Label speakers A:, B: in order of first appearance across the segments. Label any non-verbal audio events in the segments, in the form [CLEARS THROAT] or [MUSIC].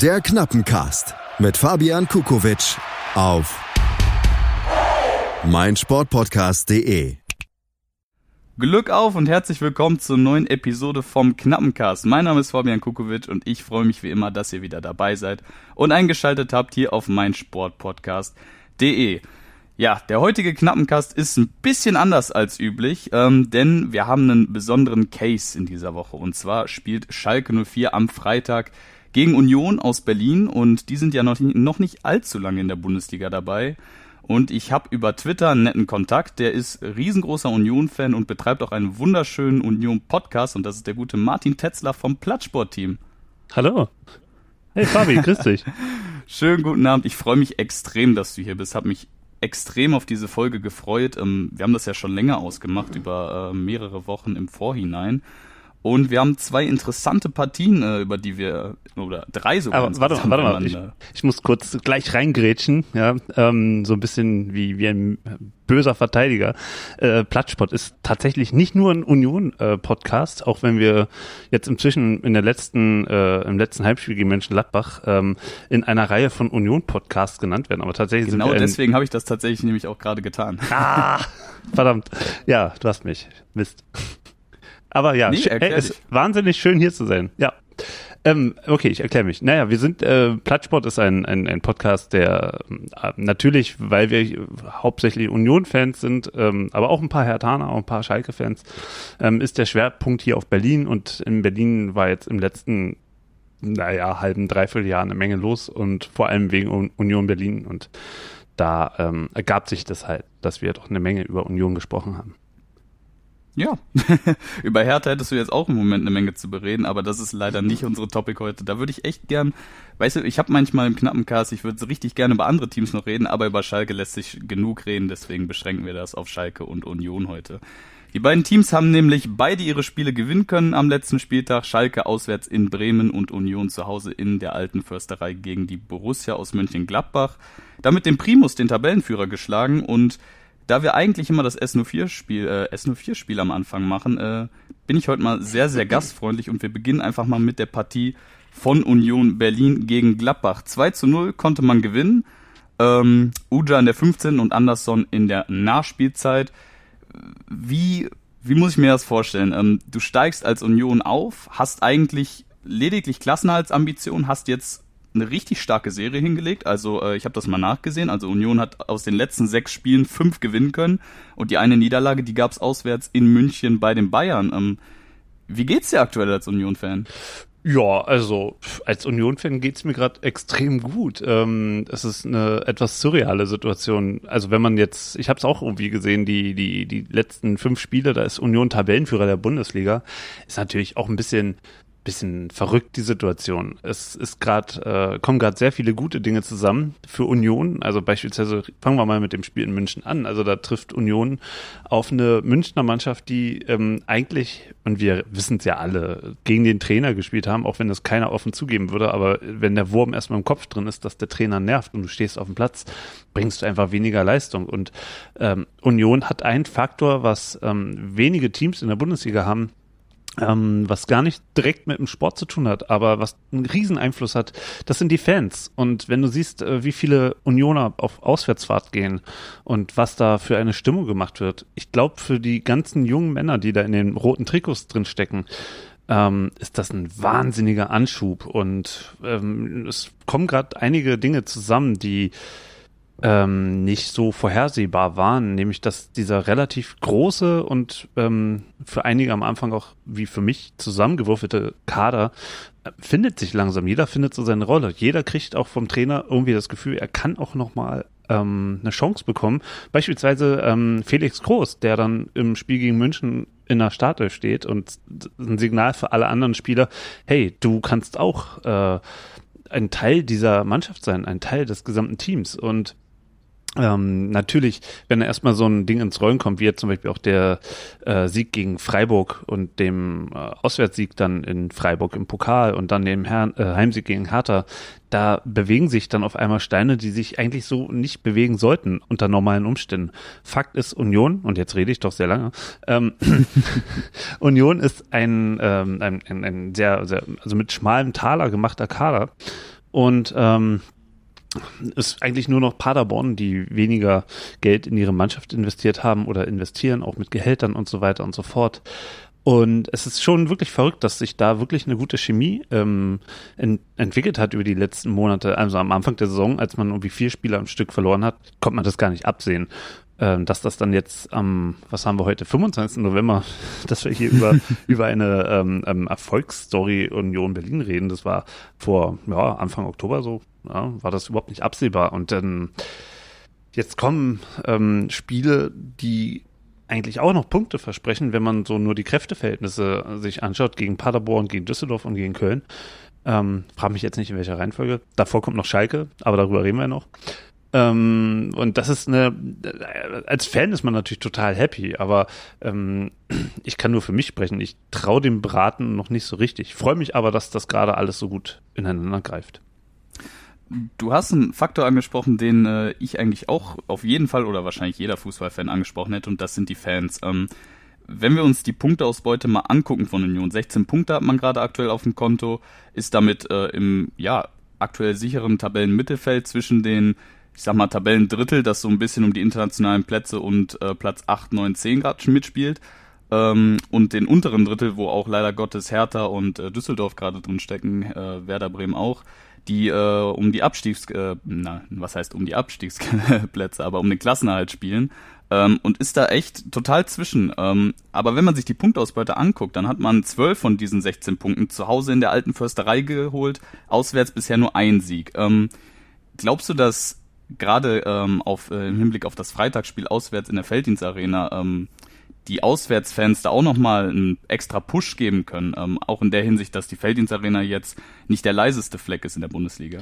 A: Der Knappencast mit Fabian Kukowitsch auf meinsportpodcast.de.
B: Glück auf und herzlich willkommen zur neuen Episode vom Knappencast. Mein Name ist Fabian Kukowitsch und ich freue mich wie immer, dass ihr wieder dabei seid und eingeschaltet habt hier auf meinsportpodcast.de. Ja, der heutige Knappencast ist ein bisschen anders als üblich, ähm, denn wir haben einen besonderen Case in dieser Woche. Und zwar spielt Schalke 04 am Freitag gegen Union aus Berlin und die sind ja noch, noch nicht allzu lange in der Bundesliga dabei. Und ich habe über Twitter einen netten Kontakt, der ist riesengroßer Union-Fan und betreibt auch einen wunderschönen Union-Podcast und das ist der gute Martin Tetzler vom Plattsport-Team.
C: Hallo. Hey Fabi, grüß dich. [LAUGHS]
B: Schönen guten Abend. Ich freue mich extrem, dass du hier bist. Hab mich extrem auf diese Folge gefreut. Ähm, wir haben das ja schon länger ausgemacht, über äh, mehrere Wochen im Vorhinein. Und wir haben zwei interessante Partien, äh, über die wir, oder drei sogar.
C: Aber warte, warte mal, ich, ich, muss kurz gleich reingrätschen, ja, ähm, so ein bisschen wie, wie ein böser Verteidiger. Äh, Plattsport ist tatsächlich nicht nur ein Union-Podcast, äh, auch wenn wir jetzt inzwischen in der letzten, äh, im letzten Heimspiel gegen Mönchengladbach ähm, in einer Reihe von Union-Podcasts genannt werden. Aber tatsächlich
B: genau
C: sind wir
B: deswegen habe ich das tatsächlich nämlich auch gerade getan.
C: Ah, verdammt. Ja, du hast mich. Mist. Aber ja, nee, ey, ist wahnsinnig schön hier zu sein. Ja. Ähm, okay, ich erkläre mich. Naja, wir sind, äh, Plattsport ist ein, ein, ein Podcast, der äh, natürlich, weil wir hauptsächlich Union-Fans sind, ähm, aber auch ein paar Hertaner, auch ein paar Schalke-Fans, ähm, ist der Schwerpunkt hier auf Berlin und in Berlin war jetzt im letzten, naja, halben, dreiviertel Jahr eine Menge los und vor allem wegen Union Berlin und da ähm, ergab sich das halt, dass wir doch eine Menge über Union gesprochen haben.
B: Ja, [LAUGHS] über Hertha hättest du jetzt auch im Moment eine Menge zu bereden, aber das ist leider nicht unsere Topic heute. Da würde ich echt gern, weißt du, ich habe manchmal im knappen Cast, ich würde richtig gerne über andere Teams noch reden, aber über Schalke lässt sich genug reden, deswegen beschränken wir das auf Schalke und Union heute. Die beiden Teams haben nämlich beide ihre Spiele gewinnen können am letzten Spieltag. Schalke auswärts in Bremen und Union zu Hause in der alten Försterei gegen die Borussia aus Mönchengladbach. Damit den Primus, den Tabellenführer, geschlagen und da wir eigentlich immer das S04-Spiel äh, S04-Spiel am Anfang machen, äh, bin ich heute mal sehr, sehr gastfreundlich und wir beginnen einfach mal mit der Partie von Union Berlin gegen Gladbach. 2 zu 0 konnte man gewinnen. Ähm, Uja in der 15. und Anderson in der Nachspielzeit. Wie, wie muss ich mir das vorstellen? Ähm, du steigst als Union auf, hast eigentlich lediglich Klassenhaltsambition, hast jetzt eine richtig starke Serie hingelegt. Also äh, ich habe das mal nachgesehen. Also Union hat aus den letzten sechs Spielen fünf gewinnen können und die eine Niederlage, die gab's auswärts in München bei den Bayern. Ähm, wie geht's dir aktuell als Union-Fan?
C: Ja, also als Union-Fan geht's mir gerade extrem gut. Ähm, es ist eine etwas surreale Situation. Also wenn man jetzt, ich habe es auch irgendwie gesehen, die die die letzten fünf Spiele, da ist Union Tabellenführer der Bundesliga, ist natürlich auch ein bisschen bisschen verrückt die Situation. Es ist gerade äh, kommen gerade sehr viele gute Dinge zusammen für Union. Also beispielsweise fangen wir mal mit dem Spiel in München an. Also da trifft Union auf eine Münchner Mannschaft, die ähm, eigentlich und wir wissen es ja alle gegen den Trainer gespielt haben, auch wenn das keiner offen zugeben würde. Aber wenn der Wurm erstmal im Kopf drin ist, dass der Trainer nervt und du stehst auf dem Platz, bringst du einfach weniger Leistung. Und ähm, Union hat einen Faktor, was ähm, wenige Teams in der Bundesliga haben ähm, was gar nicht direkt mit dem Sport zu tun hat, aber was einen riesen Einfluss hat, das sind die Fans. Und wenn du siehst, äh, wie viele Unioner auf Auswärtsfahrt gehen und was da für eine Stimmung gemacht wird, ich glaube, für die ganzen jungen Männer, die da in den roten Trikots drin stecken, ähm, ist das ein wahnsinniger Anschub. Und ähm, es kommen gerade einige Dinge zusammen, die ähm, nicht so vorhersehbar waren, nämlich dass dieser relativ große und ähm, für einige am Anfang auch wie für mich zusammengewürfelte Kader äh, findet sich langsam. Jeder findet so seine Rolle. Jeder kriegt auch vom Trainer irgendwie das Gefühl, er kann auch noch mal ähm, eine Chance bekommen. Beispielsweise ähm, Felix Groß, der dann im Spiel gegen München in der Startelf steht und ein Signal für alle anderen Spieler, hey, du kannst auch äh, ein Teil dieser Mannschaft sein, ein Teil des gesamten Teams. Und ähm, natürlich, wenn da erstmal so ein Ding ins Rollen kommt, wie jetzt zum Beispiel auch der äh, Sieg gegen Freiburg und dem äh, Auswärtssieg dann in Freiburg im Pokal und dann dem Her äh, Heimsieg gegen Hertha, da bewegen sich dann auf einmal Steine, die sich eigentlich so nicht bewegen sollten unter normalen Umständen. Fakt ist Union, und jetzt rede ich doch sehr lange, ähm, [LAUGHS] [LAUGHS] Union ist ein, ähm, ein, ein, ein sehr, sehr, also mit schmalem Taler gemachter Kader Und ähm, ist eigentlich nur noch Paderborn, die weniger Geld in ihre Mannschaft investiert haben oder investieren, auch mit Gehältern und so weiter und so fort. Und es ist schon wirklich verrückt, dass sich da wirklich eine gute Chemie ähm, ent entwickelt hat über die letzten Monate. Also am Anfang der Saison, als man irgendwie vier Spieler am Stück verloren hat, konnte man das gar nicht absehen. Ähm, dass das dann jetzt am, was haben wir heute, 25. November, [LAUGHS] dass wir hier über, [LAUGHS] über eine ähm, ähm, Erfolgsstory Union Berlin reden, das war vor ja, Anfang Oktober so, ja, war das überhaupt nicht absehbar. Und dann jetzt kommen ähm, Spiele, die eigentlich auch noch Punkte versprechen, wenn man so nur die Kräfteverhältnisse sich anschaut, gegen Paderborn, gegen Düsseldorf und gegen Köln. Ähm, frage mich jetzt nicht, in welcher Reihenfolge. Davor kommt noch Schalke, aber darüber reden wir noch. Ähm, und das ist eine, als Fan ist man natürlich total happy, aber ähm, ich kann nur für mich sprechen. Ich traue dem Braten noch nicht so richtig. Freue mich aber, dass das gerade alles so gut ineinander greift.
B: Du hast einen Faktor angesprochen, den äh, ich eigentlich auch auf jeden Fall oder wahrscheinlich jeder Fußballfan angesprochen hätte, und das sind die Fans. Ähm, wenn wir uns die Punkteausbeute mal angucken von Union, 16 Punkte hat man gerade aktuell auf dem Konto, ist damit äh, im ja aktuell sicheren Tabellenmittelfeld zwischen den, ich sag mal, Tabellendrittel, das so ein bisschen um die internationalen Plätze und äh, Platz 8, 9, 10 gerade mitspielt. Ähm, und den unteren Drittel, wo auch leider Gottes Hertha und äh, Düsseldorf gerade drin stecken, äh, Werder Bremen auch die äh, um die Abstiegs, äh, na, was heißt um die Abstiegsplätze, aber um den Klassenerhalt spielen ähm, und ist da echt total zwischen. Ähm, aber wenn man sich die Punktausbeute anguckt, dann hat man zwölf von diesen 16 Punkten zu Hause in der alten Försterei geholt, auswärts bisher nur ein Sieg. Ähm, glaubst du, dass gerade ähm, auf, äh, im Hinblick auf das Freitagsspiel auswärts in der Felddienstarena ähm, die Auswärtsfans da auch nochmal einen extra Push geben können. Ähm, auch in der Hinsicht, dass die Felddienstarena jetzt nicht der leiseste Fleck ist in der Bundesliga.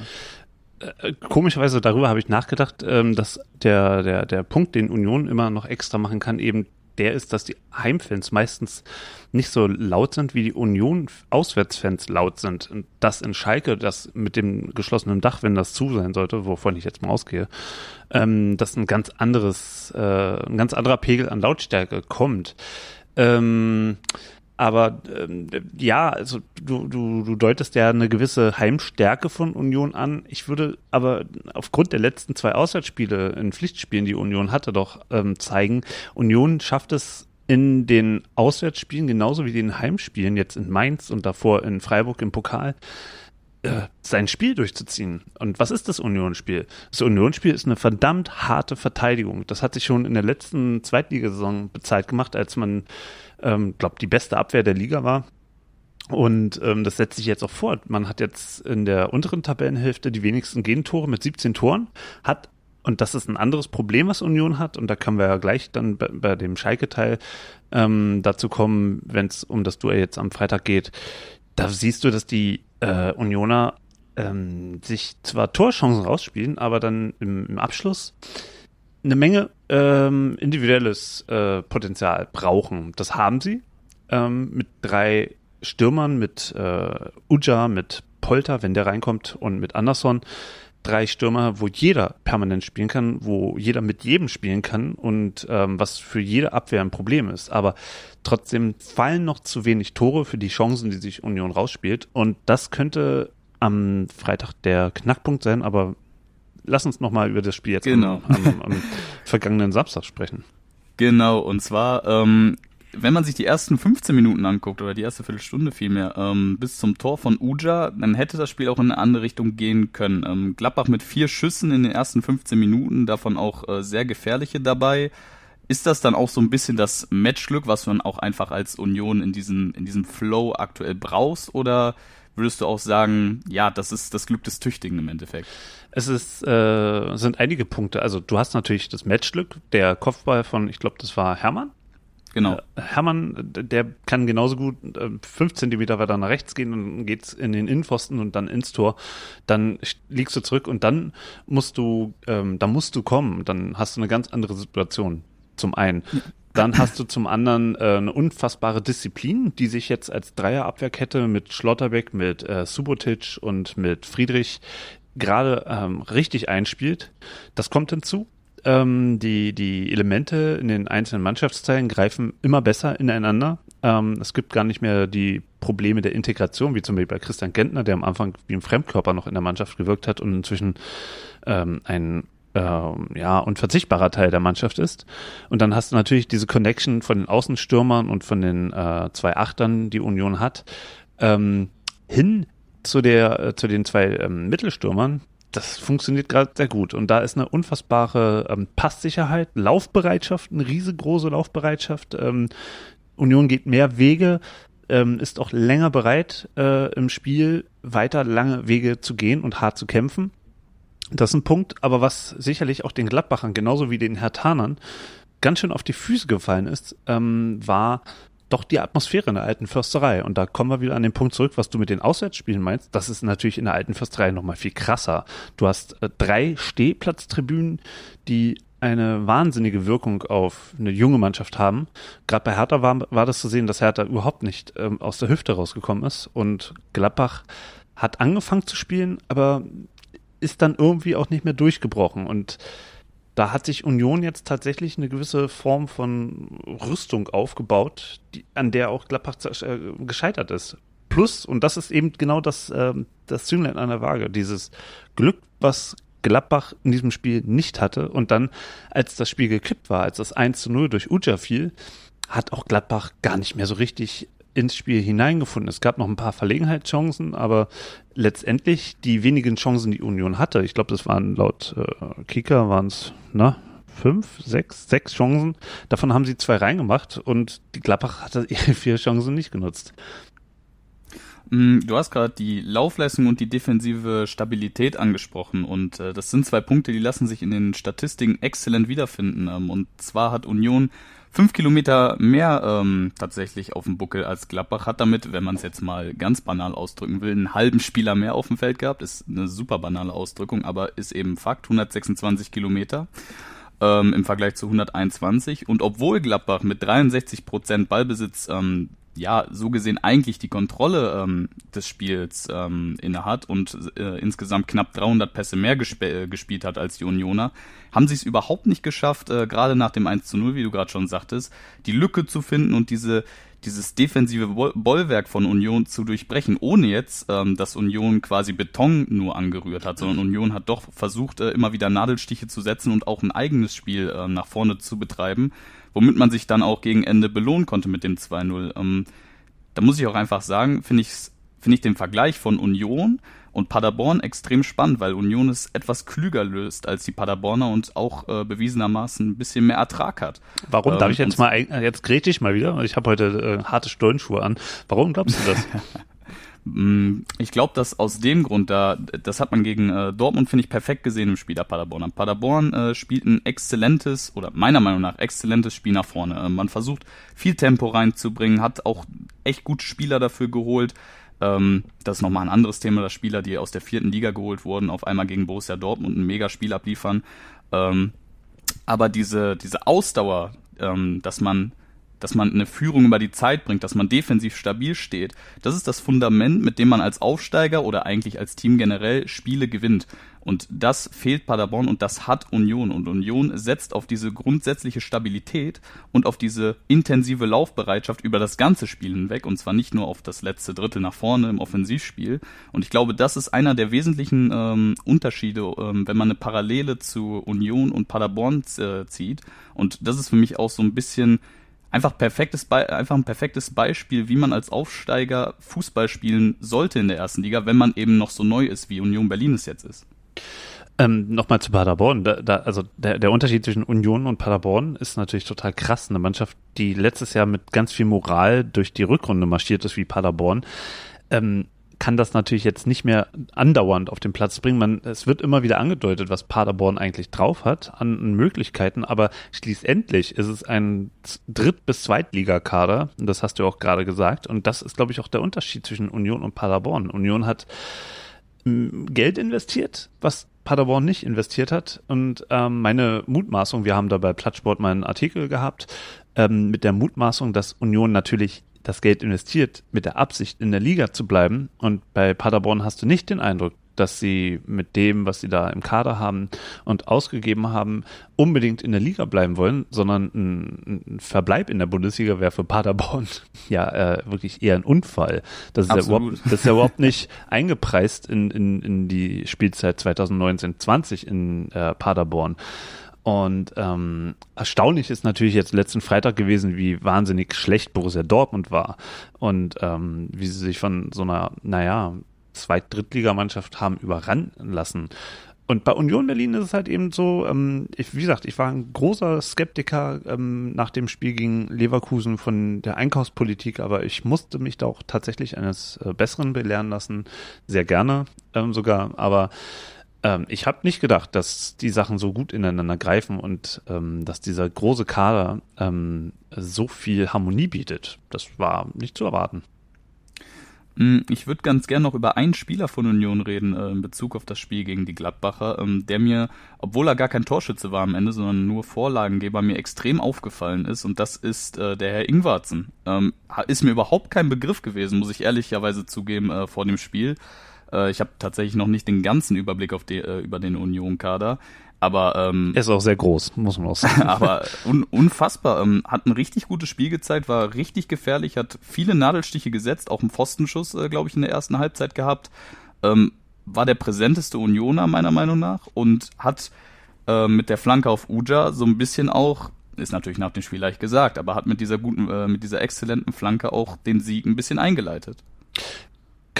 C: Äh, komischerweise darüber habe ich nachgedacht, ähm, dass der, der, der Punkt, den Union immer noch extra machen kann, eben der ist, dass die Heimfans meistens nicht so laut sind, wie die Union-Auswärtsfans laut sind. Und das in Schalke, das mit dem geschlossenen Dach, wenn das zu sein sollte, wovon ich jetzt mal ausgehe, ähm, dass ein ganz anderes, äh, ein ganz anderer Pegel an Lautstärke kommt. Ähm, aber ähm, ja, also du, du, du deutest ja eine gewisse Heimstärke von Union an. Ich würde aber aufgrund der letzten zwei Auswärtsspiele in Pflichtspielen, die Union hatte, doch ähm, zeigen, Union schafft es in den Auswärtsspielen genauso wie den Heimspielen, jetzt in Mainz und davor in Freiburg im Pokal, äh, sein Spiel durchzuziehen. Und was ist das Unionsspiel? Das Unionsspiel ist eine verdammt harte Verteidigung. Das hat sich schon in der letzten Zweitligasaison bezahlt gemacht, als man ähm, glaube die beste Abwehr der Liga war. Und ähm, das setzt sich jetzt auch fort. Man hat jetzt in der unteren Tabellenhälfte die wenigsten Gegentore mit 17 Toren, hat und das ist ein anderes Problem, was Union hat. Und da können wir ja gleich dann bei, bei dem Schalke-Teil ähm, dazu kommen, wenn es um das Duell jetzt am Freitag geht. Da siehst du, dass die äh, Unioner ähm, sich zwar Torchancen rausspielen, aber dann im, im Abschluss eine Menge ähm, individuelles äh, Potenzial brauchen. Das haben sie ähm, mit drei Stürmern, mit äh, Uja, mit Polter, wenn der reinkommt, und mit Anderson. Drei Stürmer, wo jeder permanent spielen kann, wo jeder mit jedem spielen kann und ähm, was für jede Abwehr ein Problem ist. Aber trotzdem fallen noch zu wenig Tore für die Chancen, die sich Union rausspielt. Und das könnte am Freitag der Knackpunkt sein, aber lass uns nochmal über das Spiel jetzt
B: genau.
C: am, am, am vergangenen Samstag sprechen.
B: Genau, und zwar, ähm, wenn man sich die ersten 15 Minuten anguckt, oder die erste Viertelstunde vielmehr, ähm, bis zum Tor von Uja, dann hätte das Spiel auch in eine andere Richtung gehen können. Ähm, Gladbach mit vier Schüssen in den ersten 15 Minuten, davon auch äh, sehr gefährliche dabei. Ist das dann auch so ein bisschen das Matchglück, was man auch einfach als Union in diesem, in diesem Flow aktuell brauchst, oder würdest du auch sagen, ja, das ist das Glück des Tüchtigen im Endeffekt?
C: Es ist, äh, sind einige Punkte. Also du hast natürlich das Matchglück, der Kopfball von, ich glaube, das war Hermann.
B: Genau.
C: Äh, Hermann, der kann genauso gut äh, fünf Zentimeter weiter nach rechts gehen und geht's in den Innenpfosten und dann ins Tor. Dann liegst du zurück und dann musst du, ähm, da musst du kommen. Dann hast du eine ganz andere Situation. Zum einen. Dann hast du zum anderen äh, eine unfassbare Disziplin, die sich jetzt als Dreierabwehrkette mit Schlotterbeck, mit äh, Subotic und mit Friedrich gerade ähm, richtig einspielt. Das kommt hinzu. Ähm, die, die Elemente in den einzelnen Mannschaftsteilen greifen immer besser ineinander. Ähm, es gibt gar nicht mehr die Probleme der Integration, wie zum Beispiel bei Christian Gentner, der am Anfang wie ein Fremdkörper noch in der Mannschaft gewirkt hat und inzwischen ähm, ein ähm, ja, unverzichtbarer Teil der Mannschaft ist. Und dann hast du natürlich diese Connection von den Außenstürmern und von den äh, zwei Achtern, die Union hat, ähm, hin zu der, äh, zu den zwei ähm, Mittelstürmern. Das funktioniert gerade sehr gut. Und da ist eine unfassbare ähm, Passsicherheit, Laufbereitschaft, eine riesengroße Laufbereitschaft. Ähm, Union geht mehr Wege, ähm, ist auch länger bereit, äh, im Spiel weiter lange Wege zu gehen und hart zu kämpfen. Das ist ein Punkt, aber was sicherlich auch den Gladbachern genauso wie den Hertanern ganz schön auf die Füße gefallen ist, ähm, war doch die Atmosphäre in der alten Försterei. Und da kommen wir wieder an den Punkt zurück, was du mit den Auswärtsspielen meinst. Das ist natürlich in der alten Försterei nochmal viel krasser. Du hast äh, drei Stehplatztribünen, die eine wahnsinnige Wirkung auf eine junge Mannschaft haben. Gerade bei Hertha war, war das zu sehen, dass Hertha überhaupt nicht ähm, aus der Hüfte rausgekommen ist. Und Gladbach hat angefangen zu spielen, aber ist dann irgendwie auch nicht mehr durchgebrochen. Und da hat sich Union jetzt tatsächlich eine gewisse Form von Rüstung aufgebaut, die, an der auch Gladbach äh, gescheitert ist. Plus, und das ist eben genau das, äh, das Zünglein an der Waage, dieses Glück, was Gladbach in diesem Spiel nicht hatte. Und dann, als das Spiel gekippt war, als das 1 zu 0 durch Uja fiel, hat auch Gladbach gar nicht mehr so richtig ins Spiel hineingefunden. Es gab noch ein paar Verlegenheitschancen, aber letztendlich die wenigen Chancen, die Union hatte, ich glaube, das waren laut äh, Kicker waren es, na, fünf, sechs, sechs Chancen. Davon haben sie zwei reingemacht und die Gladbach hatte [LAUGHS] ihre vier Chancen nicht genutzt.
B: Mm, du hast gerade die Laufleistung und die defensive Stabilität angesprochen und äh, das sind zwei Punkte, die lassen sich in den Statistiken exzellent wiederfinden. Ähm, und zwar hat Union fünf Kilometer mehr ähm, tatsächlich auf dem Buckel als Gladbach hat damit, wenn man es jetzt mal ganz banal ausdrücken will, einen halben Spieler mehr auf dem Feld gehabt. Ist eine super banale Ausdrückung, aber ist eben Fakt. 126 Kilometer ähm, im Vergleich zu 121. Und obwohl Gladbach mit 63 Prozent Ballbesitz ähm, ja, so gesehen eigentlich die Kontrolle ähm, des Spiels ähm, innehat und äh, insgesamt knapp 300 Pässe mehr gesp äh, gespielt hat als die Unioner, haben sie es überhaupt nicht geschafft, äh, gerade nach dem 1 zu 0, wie du gerade schon sagtest, die Lücke zu finden und diese dieses defensive Bollwerk von Union zu durchbrechen, ohne jetzt, ähm, dass Union quasi Beton nur angerührt hat, sondern Union hat doch versucht, äh, immer wieder Nadelstiche zu setzen und auch ein eigenes Spiel äh, nach vorne zu betreiben womit man sich dann auch gegen Ende belohnen konnte mit dem 2-0. Ähm, da muss ich auch einfach sagen, finde ich, finde ich den Vergleich von Union und Paderborn extrem spannend, weil Union es etwas klüger löst als die Paderborner und auch äh, bewiesenermaßen ein bisschen mehr Ertrag hat.
C: Warum? Ähm, Darf ich jetzt mal, jetzt gräte ich mal wieder, ich habe heute äh, harte Stollenschuhe an. Warum glaubst du das? [LAUGHS]
B: Mm, ich glaube, dass aus dem Grund, da, das hat man gegen äh, Dortmund, finde ich, perfekt gesehen im Spiel der Paderborner. Paderborn äh, spielt ein exzellentes oder meiner Meinung nach exzellentes Spiel nach vorne. Äh, man versucht viel Tempo reinzubringen, hat auch echt gute Spieler dafür geholt. Ähm, das ist nochmal ein anderes Thema, dass Spieler, die aus der vierten Liga geholt wurden, auf einmal gegen Borussia Dortmund ein Megaspiel abliefern. Ähm, aber diese, diese Ausdauer, ähm, dass man dass man eine Führung über die Zeit bringt, dass man defensiv stabil steht. Das ist das Fundament, mit dem man als Aufsteiger oder eigentlich als Team generell Spiele gewinnt. Und das fehlt Paderborn und das hat Union. Und Union setzt auf diese grundsätzliche Stabilität und auf diese intensive Laufbereitschaft über das ganze Spiel hinweg. Und zwar nicht nur auf das letzte Drittel nach vorne im Offensivspiel. Und ich glaube, das ist einer der wesentlichen ähm, Unterschiede, ähm, wenn man eine Parallele zu Union und Paderborn äh, zieht. Und das ist für mich auch so ein bisschen einfach perfektes einfach ein perfektes Beispiel, wie man als Aufsteiger Fußball spielen sollte in der ersten Liga, wenn man eben noch so neu ist, wie Union Berlin es jetzt ist.
C: Ähm, Nochmal zu Paderborn. Da, da, also der, der Unterschied zwischen Union und Paderborn ist natürlich total krass. Eine Mannschaft, die letztes Jahr mit ganz viel Moral durch die Rückrunde marschiert ist wie Paderborn. Ähm, kann das natürlich jetzt nicht mehr andauernd auf den Platz bringen. Man, es wird immer wieder angedeutet, was Paderborn eigentlich drauf hat an Möglichkeiten, aber schließlich ist es ein Dritt- bis Zweitligakader, und das hast du auch gerade gesagt, und das ist, glaube ich, auch der Unterschied zwischen Union und Paderborn. Union hat Geld investiert, was Paderborn nicht investiert hat. Und ähm, meine Mutmaßung, wir haben da bei Plattsport mal einen Artikel gehabt, ähm, mit der Mutmaßung, dass Union natürlich das Geld investiert mit der Absicht, in der Liga zu bleiben. Und bei Paderborn hast du nicht den Eindruck, dass sie mit dem, was sie da im Kader haben und ausgegeben haben, unbedingt in der Liga bleiben wollen, sondern ein, ein Verbleib in der Bundesliga wäre für Paderborn [LAUGHS] ja äh, wirklich eher ein Unfall. Das ist, ja überhaupt, das ist ja überhaupt [LAUGHS] nicht eingepreist in, in, in die Spielzeit 2019-20 in äh, Paderborn. Und ähm, erstaunlich ist natürlich jetzt letzten Freitag gewesen, wie wahnsinnig schlecht Borussia Dortmund war und ähm, wie sie sich von so einer, naja, Zweit-, Drittligamannschaft haben überrannen lassen. Und bei Union Berlin ist es halt eben so, ähm, ich, wie gesagt, ich war ein großer Skeptiker ähm, nach dem Spiel gegen Leverkusen von der Einkaufspolitik, aber ich musste mich da auch tatsächlich eines äh, Besseren belehren lassen, sehr gerne ähm, sogar. Aber ähm, ich habe nicht gedacht, dass die Sachen so gut ineinander greifen und ähm, dass dieser große Kader ähm, so viel Harmonie bietet. Das war nicht zu erwarten.
B: Hm, ich würde ganz gern noch über einen Spieler von Union reden äh, in Bezug auf das Spiel gegen die Gladbacher, ähm, der mir, obwohl er gar kein Torschütze war am Ende, sondern nur Vorlagengeber, mir extrem aufgefallen ist und das ist äh, der Herr Ingwarzen. Ähm, ist mir überhaupt kein Begriff gewesen, muss ich ehrlicherweise zugeben, äh, vor dem Spiel. Äh, ich habe tatsächlich noch nicht den ganzen Überblick auf die, äh, über den Union-Kader. Aber ähm,
C: er ist auch sehr groß, muss man auch sagen. [LAUGHS]
B: aber un unfassbar. Ähm, hat ein richtig gutes Spiel gezeigt, war richtig gefährlich, hat viele Nadelstiche gesetzt, auch einen Pfostenschuss, äh, glaube ich, in der ersten Halbzeit gehabt. Ähm, war der präsenteste Unioner meiner Meinung nach und hat äh, mit der Flanke auf Uja so ein bisschen auch ist natürlich nach dem Spiel leicht gesagt, aber hat mit dieser guten, äh, mit dieser exzellenten Flanke auch den Sieg ein bisschen eingeleitet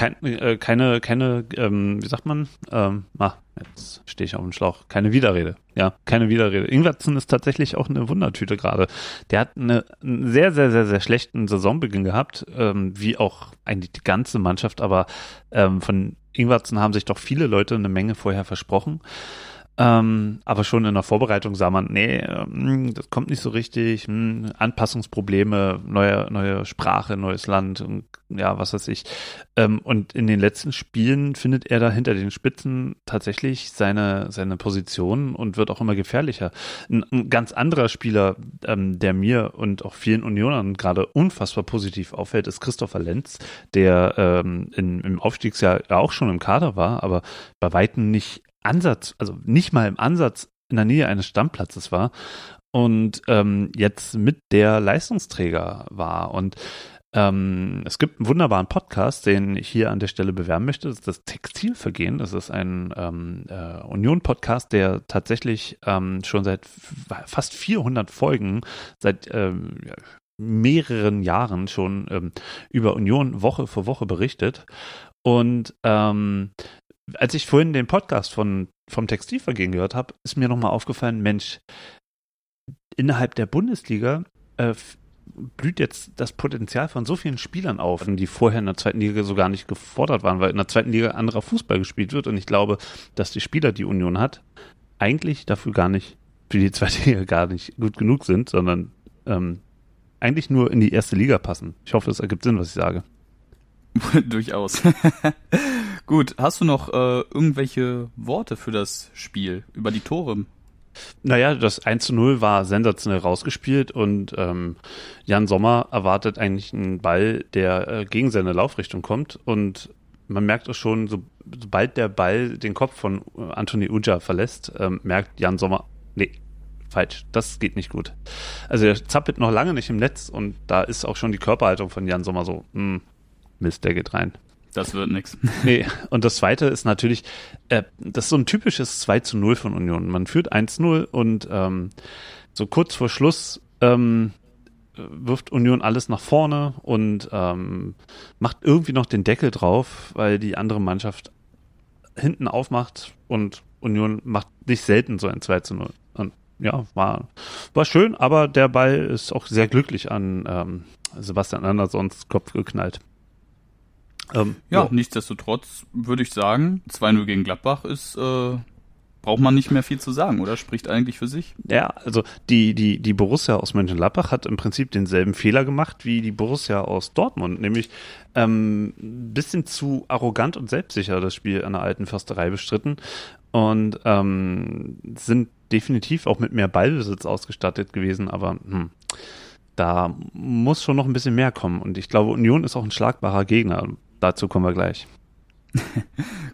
C: kein, äh, keine, keine, ähm, wie sagt man? Ähm, ah, jetzt stehe ich auf dem Schlauch. Keine Widerrede. Ja, keine Widerrede. Ingwertsen ist tatsächlich auch eine Wundertüte gerade. Der hat eine, einen sehr, sehr, sehr, sehr schlechten Saisonbeginn gehabt, ähm, wie auch eigentlich die ganze Mannschaft, aber ähm, von Ingwertsen haben sich doch viele Leute eine Menge vorher versprochen. Ähm, aber schon in der Vorbereitung sah man, nee, ähm, das kommt nicht so richtig, hm, Anpassungsprobleme, neue, neue Sprache, neues Land und ja, was weiß ich. Ähm, und in den letzten Spielen findet er da hinter den Spitzen tatsächlich seine, seine Position und wird auch immer gefährlicher. Ein, ein ganz anderer Spieler, ähm, der mir und auch vielen Unionern gerade unfassbar positiv auffällt, ist Christopher Lenz, der ähm, in, im Aufstiegsjahr auch schon im Kader war, aber bei Weitem nicht Ansatz, also nicht mal im Ansatz in der Nähe eines Stammplatzes war und ähm, jetzt mit der Leistungsträger war. Und ähm, es gibt einen wunderbaren Podcast, den ich hier an der Stelle bewerben möchte. Das ist das Textilvergehen. Das ist ein ähm, äh, Union-Podcast, der tatsächlich ähm, schon seit fast 400 Folgen, seit ähm, mehreren Jahren schon ähm, über Union Woche für Woche berichtet. Und ähm, als ich vorhin den Podcast von, vom Textilvergehen gehört habe, ist mir nochmal aufgefallen, Mensch, innerhalb der Bundesliga äh, blüht jetzt das Potenzial von so vielen Spielern auf, die vorher in der zweiten Liga so gar nicht gefordert waren, weil in der zweiten Liga anderer Fußball gespielt wird. Und ich glaube, dass die Spieler, die Union hat, eigentlich dafür gar nicht, für die zweite Liga gar nicht gut genug sind, sondern ähm, eigentlich nur in die erste Liga passen. Ich hoffe, es ergibt Sinn, was ich sage. [LAUGHS]
B: Durchaus. [LAUGHS] Gut, hast du noch äh, irgendwelche Worte für das Spiel, über die Tore?
C: Naja, das 1 zu 0 war sensationell rausgespielt und ähm, Jan Sommer erwartet eigentlich einen Ball, der äh, gegen seine Laufrichtung kommt und man merkt auch schon, so, sobald der Ball den Kopf von äh, Anthony Uja verlässt, ähm, merkt Jan Sommer, nee, falsch, das geht nicht gut. Also er zappelt noch lange nicht im Netz und da ist auch schon die Körperhaltung von Jan Sommer so, mh, hm, Mist, der geht rein.
B: Das wird nix. [LAUGHS]
C: Nee, und das zweite ist natürlich, äh, das ist so ein typisches 2 zu 0 von Union. Man führt 1-0 und ähm, so kurz vor Schluss ähm, wirft Union alles nach vorne und ähm, macht irgendwie noch den Deckel drauf, weil die andere Mannschaft hinten aufmacht und Union macht nicht selten so ein 2 zu 0. Und ja, war, war schön, aber der Ball ist auch sehr glücklich an ähm, Sebastian Andersons Kopf geknallt.
B: Ähm, ja, ja, nichtsdestotrotz würde ich sagen, 2-0 gegen Gladbach ist, äh, braucht man nicht mehr viel zu sagen, oder? Spricht eigentlich für sich.
C: Ja, also die, die, die Borussia aus Mönchengladbach hat im Prinzip denselben Fehler gemacht wie die Borussia aus Dortmund, nämlich ähm, ein bisschen zu arrogant und selbstsicher das Spiel an der alten Försterei bestritten und ähm, sind definitiv auch mit mehr Ballbesitz ausgestattet gewesen, aber hm, da muss schon noch ein bisschen mehr kommen. Und ich glaube, Union ist auch ein schlagbarer Gegner. Dazu kommen wir gleich. [LAUGHS]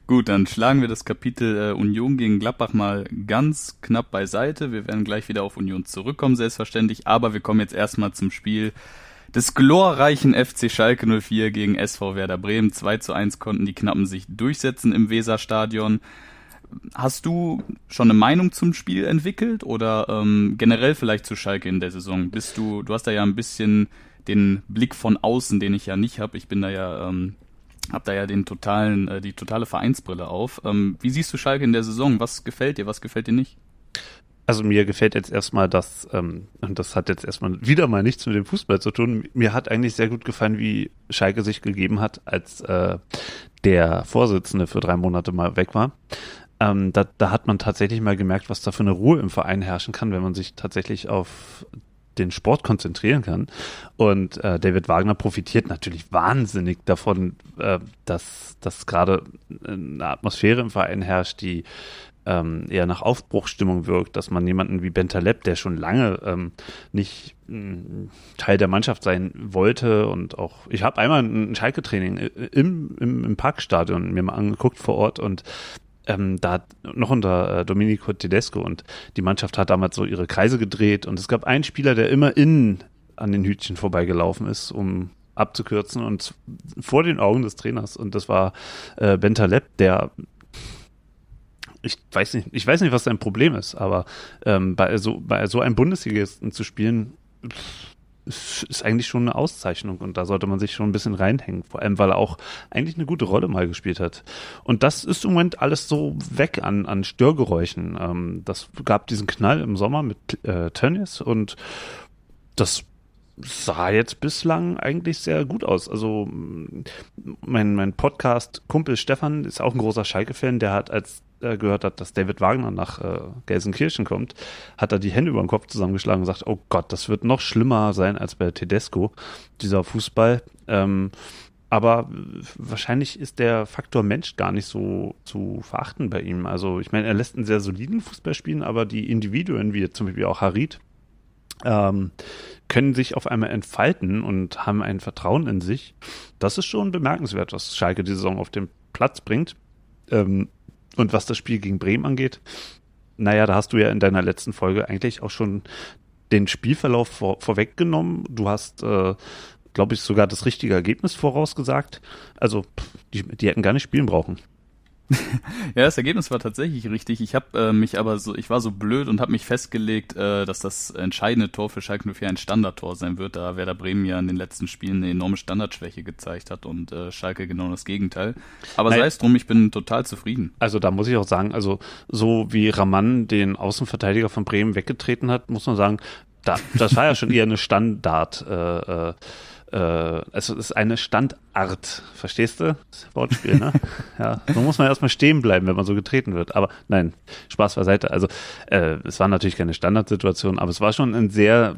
B: Gut, dann schlagen wir das Kapitel äh, Union gegen Gladbach mal ganz knapp beiseite. Wir werden gleich wieder auf Union zurückkommen, selbstverständlich. Aber wir kommen jetzt erstmal zum Spiel des glorreichen FC Schalke 04 gegen SV Werder Bremen. 2 zu 1 konnten die Knappen sich durchsetzen im Weserstadion. Hast du schon eine Meinung zum Spiel entwickelt oder ähm, generell vielleicht zu Schalke in der Saison? Bist du, du hast da ja ein bisschen den Blick von außen, den ich ja nicht habe. Ich bin da ja, ähm, hab da ja den totalen, äh, die totale Vereinsbrille auf. Ähm, wie siehst du Schalke in der Saison? Was gefällt dir, was gefällt dir nicht?
C: Also mir gefällt jetzt erstmal das, ähm, und das hat jetzt erstmal wieder mal nichts mit dem Fußball zu tun. Mir hat eigentlich sehr gut gefallen, wie Schalke sich gegeben hat, als äh, der Vorsitzende für drei Monate mal weg war. Ähm, da, da hat man tatsächlich mal gemerkt, was da für eine Ruhe im Verein herrschen kann, wenn man sich tatsächlich auf den Sport konzentrieren kann. Und äh, David Wagner profitiert natürlich wahnsinnig davon, äh, dass, dass gerade eine Atmosphäre im Verein herrscht, die ähm, eher nach Aufbruchstimmung wirkt, dass man jemanden wie Bentaleb, der schon lange ähm, nicht äh, Teil der Mannschaft sein wollte und auch, ich habe einmal ein Schalke-Training äh, im, im, im Parkstadion mir mal angeguckt vor Ort und ähm, da noch unter äh, Domenico Tedesco und die Mannschaft hat damals so ihre Kreise gedreht und es gab einen Spieler, der immer innen an den Hütchen vorbeigelaufen ist, um abzukürzen und vor den Augen des Trainers und das war äh, Bentaleb, der ich weiß nicht, ich weiß nicht, was sein Problem ist, aber ähm, bei so bei so einem Bundesligisten zu spielen, pff, ist eigentlich schon eine Auszeichnung und da sollte man sich schon ein bisschen reinhängen. Vor allem, weil er auch eigentlich eine gute Rolle mal gespielt hat. Und das ist im Moment alles so weg an, an Störgeräuschen. Ähm, das gab diesen Knall im Sommer mit äh, Tönnies und das sah jetzt bislang eigentlich sehr gut aus. Also mein, mein Podcast-Kumpel Stefan ist auch ein großer Schalke-Fan, der hat als äh, gehört hat, dass David Wagner nach äh, Gelsenkirchen kommt, hat er die Hände über den Kopf zusammengeschlagen und gesagt, oh Gott, das wird noch schlimmer sein als bei Tedesco, dieser Fußball. Ähm, aber wahrscheinlich ist der Faktor Mensch gar nicht so zu verachten bei ihm. Also ich meine, er lässt einen sehr soliden Fußball spielen, aber die Individuen, wie zum Beispiel auch Harid, ähm, können sich auf einmal entfalten und haben ein Vertrauen in sich. Das ist schon bemerkenswert, was Schalke die Saison auf den Platz bringt. Ähm, und was das Spiel gegen Bremen angeht, naja, da hast du ja in deiner letzten Folge eigentlich auch schon den Spielverlauf vor, vorweggenommen. Du hast, äh, glaube ich, sogar das richtige Ergebnis vorausgesagt. Also, die, die hätten gar nicht spielen brauchen.
B: Ja, das Ergebnis war tatsächlich richtig. Ich habe äh, mich aber so, ich war so blöd und habe mich festgelegt, äh, dass das entscheidende Tor für Schalke 04 ein Standardtor sein wird, da Werder Bremen ja in den letzten Spielen eine enorme Standardschwäche gezeigt hat und äh, Schalke genau das Gegenteil. Aber sei es drum, ich bin total zufrieden.
C: Also da muss ich auch sagen, also so wie Raman den Außenverteidiger von Bremen weggetreten hat, muss man sagen, da, das war ja schon eher eine Standard. Äh, äh, äh, also es ist eine Standart, verstehst du? Das Wortspiel, ne? [LAUGHS] ja, so muss man erstmal stehen bleiben, wenn man so getreten wird. Aber nein, Spaß beiseite. Also äh, es war natürlich keine Standardsituation, aber es war schon ein sehr,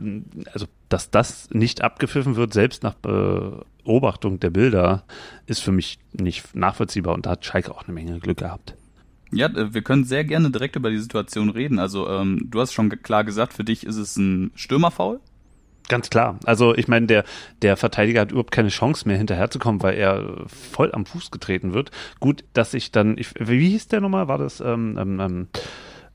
C: also dass das nicht abgepfiffen wird, selbst nach Beobachtung der Bilder, ist für mich nicht nachvollziehbar und da hat Schalke auch eine Menge Glück gehabt.
B: Ja, äh, wir können sehr gerne direkt über die Situation reden. Also ähm, du hast schon klar gesagt, für dich ist es ein Stürmerfoul.
C: Ganz klar. Also ich meine, der, der Verteidiger hat überhaupt keine Chance mehr hinterherzukommen, weil er voll am Fuß getreten wird. Gut, dass ich dann, ich, wie hieß der nochmal? War das ähm, ähm, ähm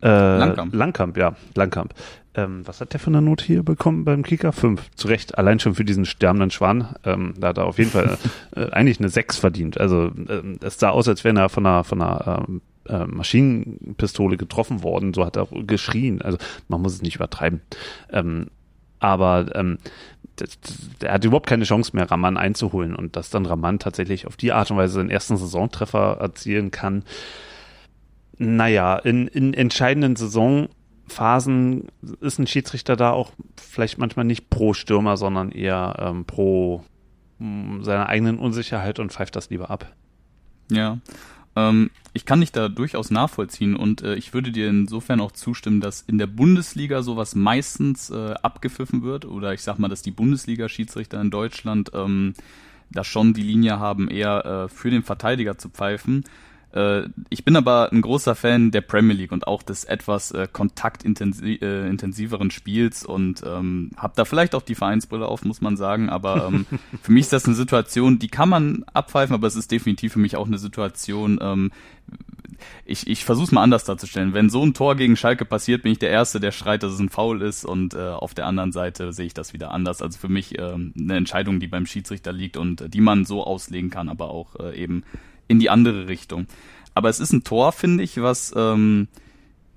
C: äh, Langkamp. Langkamp, ja, Langkamp. Ähm, was hat der für eine Note hier bekommen beim Kicker? Fünf. Zu Recht, allein schon für diesen sterbenden Schwan. Ähm, da hat er auf jeden Fall [LAUGHS] äh, eigentlich eine Sechs verdient. Also äh, es sah aus, als wäre er von einer, von einer ähm, äh, Maschinenpistole getroffen worden. So hat er geschrien. Also man muss es nicht übertreiben. Ähm, aber ähm, er hat überhaupt keine Chance mehr, Raman einzuholen und dass dann Raman tatsächlich auf die Art und Weise den ersten Saisontreffer erzielen kann. Naja, in, in entscheidenden Saisonphasen ist ein Schiedsrichter da auch vielleicht manchmal nicht pro Stürmer, sondern eher ähm, pro seiner eigenen Unsicherheit und pfeift das lieber ab.
B: Ja, ähm, ich kann dich da durchaus nachvollziehen und äh, ich würde dir insofern auch zustimmen, dass in der Bundesliga sowas meistens äh, abgepfiffen wird oder ich sag mal, dass die Bundesliga-Schiedsrichter in Deutschland ähm, da schon die Linie haben, eher äh, für den Verteidiger zu pfeifen. Äh, ich bin aber ein großer Fan der Premier League und auch des etwas äh, kontaktintensiveren äh, Spiels und ähm, habe da vielleicht auch die Vereinsbrille auf, muss man sagen. Aber ähm, [LAUGHS] für mich ist das eine Situation, die kann man abpfeifen, aber es ist definitiv für mich auch eine Situation, ähm, ich, ich versuche es mal anders darzustellen. Wenn so ein Tor gegen Schalke passiert, bin ich der Erste, der schreit, dass es ein Foul ist und äh, auf der anderen Seite sehe ich das wieder anders. Also für mich äh, eine Entscheidung, die beim Schiedsrichter liegt und äh, die man so auslegen kann, aber auch äh, eben in die andere Richtung. Aber es ist ein Tor, finde ich, was, ähm,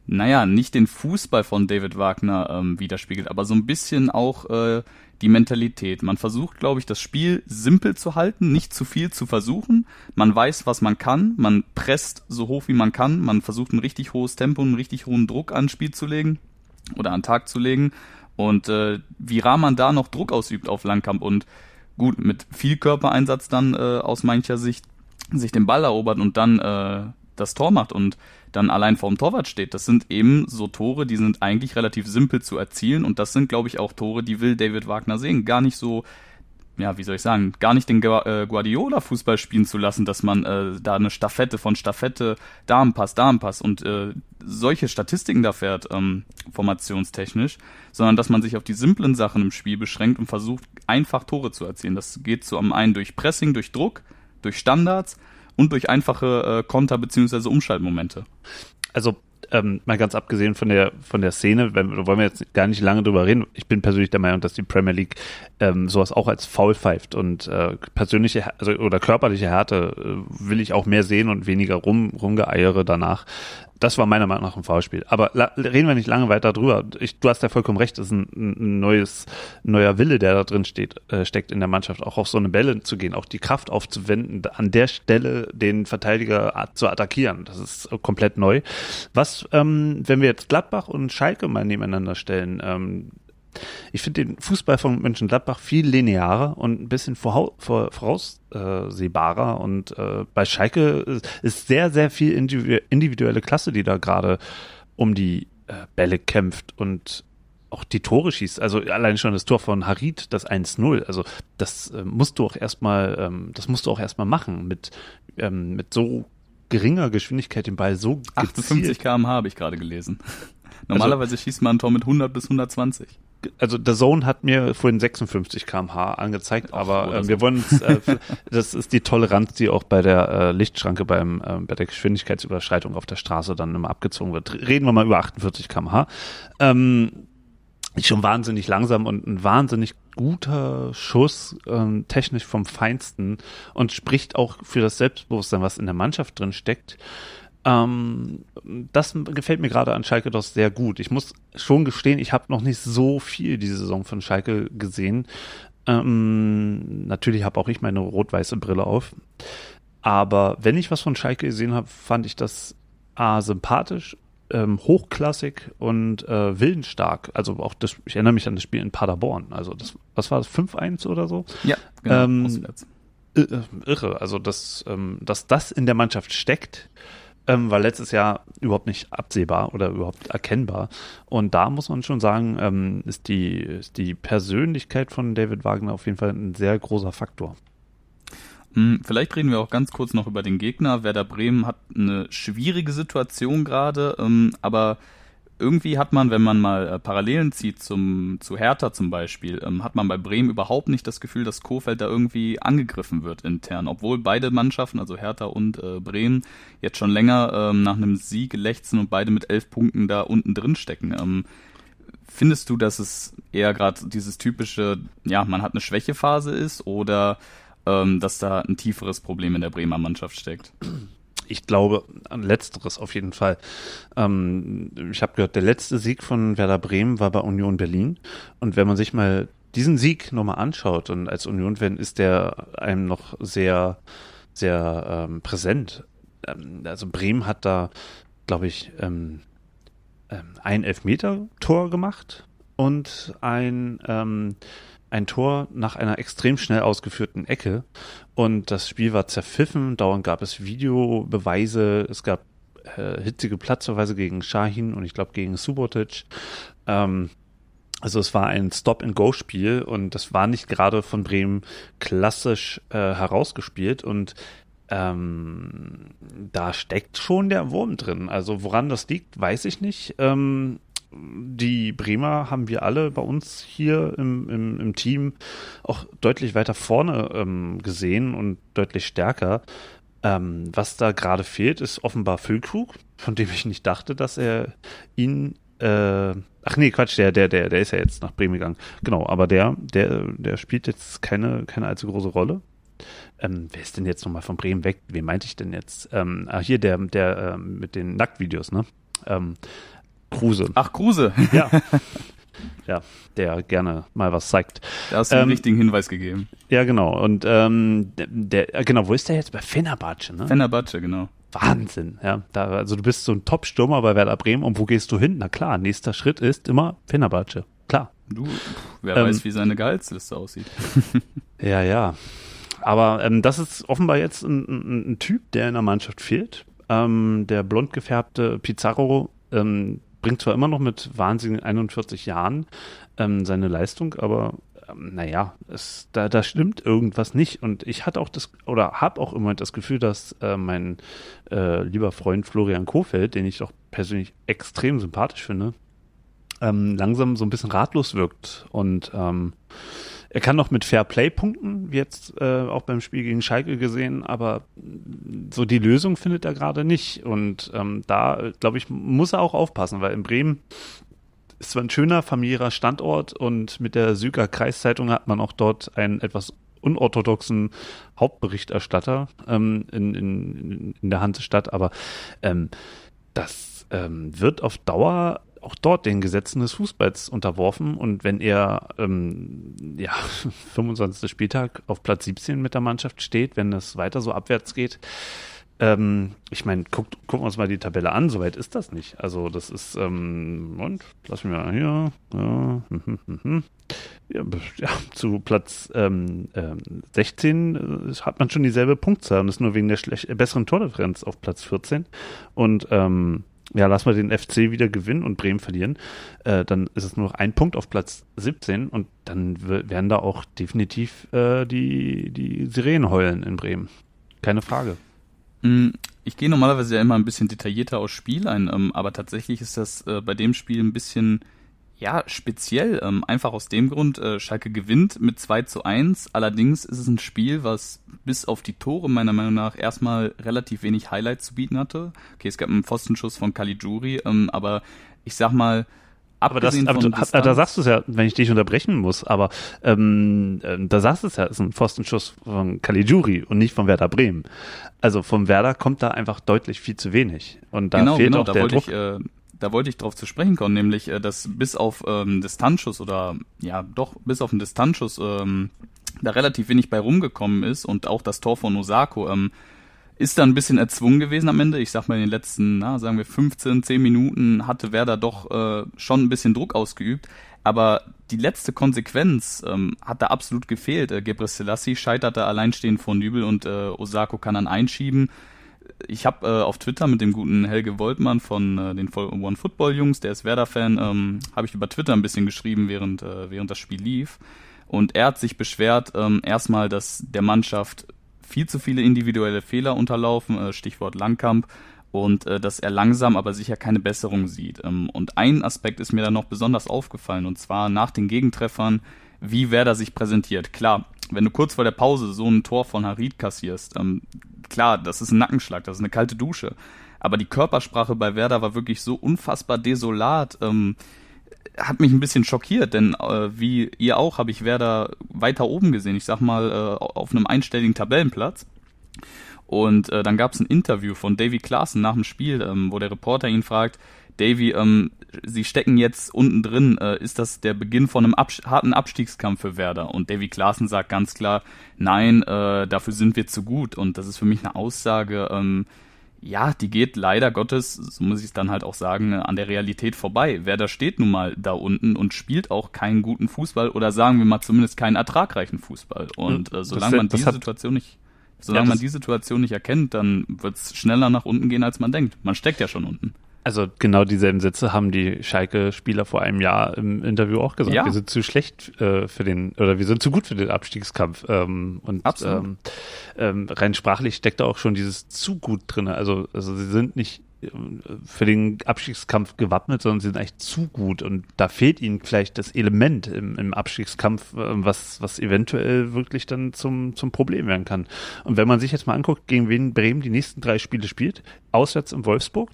B: naja, nicht den Fußball von David Wagner ähm, widerspiegelt, aber so ein bisschen auch äh, die Mentalität. Man versucht, glaube ich, das Spiel simpel zu halten, nicht zu viel zu versuchen. Man weiß, was man kann, man presst so hoch wie man kann, man versucht ein richtig hohes Tempo, einen richtig hohen Druck ans Spiel zu legen oder an Tag zu legen. Und äh, wie rar man da noch Druck ausübt auf Langkamp und gut, mit viel Körpereinsatz dann äh, aus mancher Sicht sich den Ball erobert und dann äh, das Tor macht und dann allein vorm Torwart steht. Das sind eben so Tore, die sind eigentlich relativ simpel zu erzielen und das sind, glaube ich, auch Tore, die will David Wagner sehen. Gar nicht so, ja, wie soll ich sagen, gar nicht den äh, Guardiola-Fußball spielen zu lassen, dass man äh, da eine Staffette von Staffette, Damenpass, Damenpass und äh, solche Statistiken da fährt, ähm, formationstechnisch, sondern dass man sich auf die simplen Sachen im Spiel beschränkt und versucht, einfach Tore zu erzielen. Das geht so am einen durch Pressing, durch Druck, durch Standards und durch einfache äh, Konter beziehungsweise Umschaltmomente.
C: Also ähm, mal ganz abgesehen von der von der Szene, wenn, da wollen wir jetzt gar nicht lange drüber reden. Ich bin persönlich der Meinung, dass die Premier League ähm, sowas auch als faul pfeift und äh, persönliche also oder körperliche Härte äh, will ich auch mehr sehen und weniger rum rumgeeiere danach das war meiner Meinung nach ein Foulspiel. Aber reden wir nicht lange weiter drüber. Ich, du hast ja vollkommen recht, es ist ein, ein neues, neuer Wille, der da drin steht, äh, steckt in der Mannschaft, auch auf so eine Bälle zu gehen, auch die Kraft aufzuwenden, an der Stelle den Verteidiger zu attackieren. Das ist komplett neu. Was, ähm, wenn wir jetzt Gladbach und Schalke mal nebeneinander stellen, ähm, ich finde den Fußball von Mönchengladbach viel linearer und ein bisschen voraussehbarer. Und äh, bei Schalke ist sehr, sehr viel individuelle Klasse, die da gerade um die äh, Bälle kämpft und auch die Tore schießt. Also allein schon das Tor von Harid, das 1-0. Also das äh, musst du auch erstmal, ähm, das musst du auch erstmal machen mit, ähm, mit so geringer Geschwindigkeit den Ball so
B: gezielt. 58 km/h habe ich gerade gelesen. Normalerweise also, schießt man ein Tor mit 100 bis 120
C: also der Zone hat mir vorhin 56 km/h angezeigt, Ach, aber äh, wir wollen uns, äh, [LAUGHS] das ist die Toleranz, die auch bei der äh, Lichtschranke beim äh, bei der Geschwindigkeitsüberschreitung auf der Straße dann immer abgezogen wird. Reden wir mal über 48 km/h. Ähm, schon wahnsinnig langsam und ein wahnsinnig guter Schuss, ähm, technisch vom Feinsten und spricht auch für das Selbstbewusstsein, was in der Mannschaft drin steckt. Ähm, das gefällt mir gerade an Schalke doch sehr gut. Ich muss schon gestehen, ich habe noch nicht so viel diese Saison von Schalke gesehen. Ähm, natürlich habe auch ich meine rot-weiße Brille auf. Aber wenn ich was von Schalke gesehen habe, fand ich das A, sympathisch, ähm, hochklassig und äh, willensstark. Also auch das, ich erinnere mich an das Spiel in Paderborn. Also das, was war das, 5-1 oder so?
B: Ja, genau. Ähm,
C: irre. Also dass, ähm, dass das in der Mannschaft steckt, ähm, war letztes Jahr überhaupt nicht absehbar oder überhaupt erkennbar. Und da muss man schon sagen, ähm, ist, die, ist die Persönlichkeit von David Wagner auf jeden Fall ein sehr großer Faktor.
B: Hm, vielleicht reden wir auch ganz kurz noch über den Gegner. Werder Bremen hat eine schwierige Situation gerade, ähm, aber irgendwie hat man, wenn man mal äh, Parallelen zieht zum, zu Hertha zum Beispiel, ähm, hat man bei Bremen überhaupt nicht das Gefühl, dass Kofeld da irgendwie angegriffen wird intern, obwohl beide Mannschaften, also Hertha und äh, Bremen, jetzt schon länger ähm, nach einem Sieg lechzen und beide mit elf Punkten da unten drin stecken. Ähm, findest du, dass es eher gerade dieses typische, ja, man hat eine Schwächephase ist oder ähm, dass da ein tieferes Problem in der Bremer Mannschaft steckt?
C: ich glaube an letzteres auf jeden Fall. Ähm, ich habe gehört, der letzte Sieg von Werder Bremen war bei Union Berlin. Und wenn man sich mal diesen Sieg nochmal anschaut und als Union-Fan ist der einem noch sehr, sehr ähm, präsent. Ähm, also Bremen hat da, glaube ich, ähm, ähm, ein Elfmeter-Tor gemacht und ein ähm, ein Tor nach einer extrem schnell ausgeführten Ecke und das Spiel war zerpfiffen. Dauernd gab es Videobeweise, es gab äh, hitzige Platzverweise gegen Shahin und ich glaube gegen Subotic. Ähm, also es war ein Stop-and-Go-Spiel und das war nicht gerade von Bremen klassisch äh, herausgespielt und ähm, da steckt schon der Wurm drin. Also woran das liegt, weiß ich nicht. Ähm, die Bremer haben wir alle bei uns hier im, im, im Team auch deutlich weiter vorne ähm, gesehen und deutlich stärker. Ähm, was da gerade fehlt, ist offenbar Füllkrug, von dem ich nicht dachte, dass er ihn äh, ach nee, Quatsch, der, der, der, der ist ja jetzt nach Bremen gegangen. Genau, aber der, der, der spielt jetzt keine, keine allzu große Rolle. Ähm, wer ist denn jetzt nochmal von Bremen weg? Wen meinte ich denn jetzt? Ähm, ah, hier der, der ähm, mit den Nacktvideos, ne? Kruse.
B: Ach, Kruse.
C: Ja. [LAUGHS] ja, der gerne mal was zeigt.
B: Da hast du ähm, einen richtigen Hinweis gegeben.
C: Ja, genau. Und ähm, der, genau, wo ist der jetzt? Bei Fenerbahce, ne?
B: Fenerbahce, genau.
C: Wahnsinn, ja. Da, also du bist so ein Top-Stürmer bei Werder Bremen und wo gehst du hin? Na klar, nächster Schritt ist immer Fenerbahce. Klar.
B: Du, wer ähm, weiß, wie seine Gehaltsliste aussieht. [LAUGHS]
C: ja, ja. Aber ähm, das ist offenbar jetzt ein, ein, ein, Typ, der in der Mannschaft fehlt. Ähm, der blond gefärbte Pizarro ähm, bringt zwar immer noch mit wahnsinnigen 41 Jahren ähm, seine Leistung, aber ähm, naja, es, da, da stimmt irgendwas nicht. Und ich hatte auch das, oder habe auch immer das Gefühl, dass äh, mein äh, lieber Freund Florian Kofeld, den ich doch persönlich extrem sympathisch finde, ähm, langsam so ein bisschen ratlos wirkt. Und ähm, er kann noch mit Fair Play punkten, wie jetzt äh, auch beim Spiel gegen Schalke gesehen, aber so die Lösung findet er gerade nicht. Und ähm, da, glaube ich, muss er auch aufpassen, weil in Bremen ist zwar ein schöner familiärer Standort und mit der Süger Kreiszeitung hat man auch dort einen etwas unorthodoxen Hauptberichterstatter ähm, in, in, in der Hansestadt, aber ähm, das ähm, wird auf Dauer auch dort den Gesetzen des Fußballs unterworfen und wenn er ähm, ja [LAUGHS] 25. Spieltag auf Platz 17 mit der Mannschaft steht, wenn es weiter so abwärts geht, ähm, ich meine, guckt, gucken wir uns mal die Tabelle an, soweit ist das nicht. Also das ist, ähm, und, lass mich mal hier, ja, hm, hm, hm, ja, ja [LAUGHS] zu Platz ähm, äh, 16 äh, hat man schon dieselbe Punktzahl und ist nur wegen der besseren Tordifferenz auf Platz 14. Und ähm, ja, lass mal den FC wieder gewinnen und Bremen verlieren, äh, dann ist es nur noch ein Punkt auf Platz 17 und dann werden da auch definitiv äh, die, die Sirenen heulen in Bremen. Keine Frage.
B: Mm, ich gehe normalerweise ja immer ein bisschen detaillierter aufs Spiel ein, ähm, aber tatsächlich ist das äh, bei dem Spiel ein bisschen ja, speziell, ähm, einfach aus dem Grund, äh, Schalke gewinnt mit 2 zu 1. Allerdings ist es ein Spiel, was bis auf die Tore meiner Meinung nach erstmal relativ wenig Highlights zu bieten hatte. Okay, es gab einen Pfostenschuss von Caligiuri, ähm, aber ich sag mal,
C: aber das, aber du, da sagst du es ja, wenn ich dich unterbrechen muss, aber ähm, äh, da sagst du es ja, es ist ein Pfostenschuss von Caligiuri und nicht von Werder Bremen. Also vom Werder kommt da einfach deutlich viel zu wenig. Und da genau, fehlt genau, auch der Druck.
B: Ich, äh, da wollte ich drauf zu sprechen kommen, nämlich, äh, dass bis auf ähm, Distanzschuss oder ja doch, bis auf den Distanzschuss ähm, da relativ wenig bei rumgekommen ist und auch das Tor von Osako ähm, ist dann ein bisschen erzwungen gewesen am Ende. Ich sag mal, in den letzten, na, sagen wir 15, 10 Minuten hatte Werder doch äh, schon ein bisschen Druck ausgeübt. Aber die letzte Konsequenz ähm, hat da absolut gefehlt. Äh, Gebre Selassie scheiterte alleinstehend vor Nübel und äh, Osako kann dann einschieben. Ich habe äh, auf Twitter mit dem guten Helge Woltmann von äh, den One Football Jungs, der ist Werder-Fan, ähm, habe ich über Twitter ein bisschen geschrieben, während, äh, während das Spiel lief. Und er hat sich beschwert, ähm, erstmal, dass der Mannschaft viel zu viele individuelle Fehler unterlaufen, äh, Stichwort Langkamp, und äh, dass er langsam aber sicher keine Besserung sieht. Ähm, und ein Aspekt ist mir da noch besonders aufgefallen, und zwar nach den Gegentreffern, wie Werder sich präsentiert. Klar, wenn du kurz vor der Pause so ein Tor von Harid kassierst, ähm, klar, das ist ein Nackenschlag, das ist eine kalte Dusche. Aber die Körpersprache bei Werder war wirklich so unfassbar desolat. Ähm, hat mich ein bisschen schockiert, denn äh, wie ihr auch habe ich Werder weiter oben gesehen. Ich sag mal äh, auf einem einstelligen Tabellenplatz. Und äh, dann gab es ein Interview von Davy Klaassen nach dem Spiel, ähm, wo der Reporter ihn fragt, Davy, ähm, Sie stecken jetzt unten drin, äh, ist das der Beginn von einem Abs harten Abstiegskampf für Werder? Und Davy Klaassen sagt ganz klar, nein, äh, dafür sind wir zu gut. Und das ist für mich eine Aussage, ähm, ja, die geht leider Gottes, so muss ich es dann halt auch sagen, an der Realität vorbei. Werder steht nun mal da unten und spielt auch keinen guten Fußball oder sagen wir mal zumindest keinen ertragreichen Fußball. Und äh, solange man diese Situation nicht, solange ja, man die Situation nicht erkennt, dann wird es schneller nach unten gehen, als man denkt. Man steckt ja schon unten.
C: Also genau dieselben Sätze haben die Schalke-Spieler vor einem Jahr im Interview auch gesagt.
B: Ja.
C: Wir sind zu schlecht äh, für den, oder wir sind zu gut für den Abstiegskampf. Ähm, und ähm, ähm, rein sprachlich steckt da auch schon dieses zu gut drin. Also, also sie sind nicht ähm, für den Abstiegskampf gewappnet, sondern sie sind eigentlich zu gut. Und da fehlt ihnen vielleicht das Element im, im Abstiegskampf, äh, was, was eventuell wirklich dann zum, zum Problem werden kann. Und wenn man sich jetzt mal anguckt, gegen wen Bremen die nächsten drei Spiele spielt, auswärts in Wolfsburg,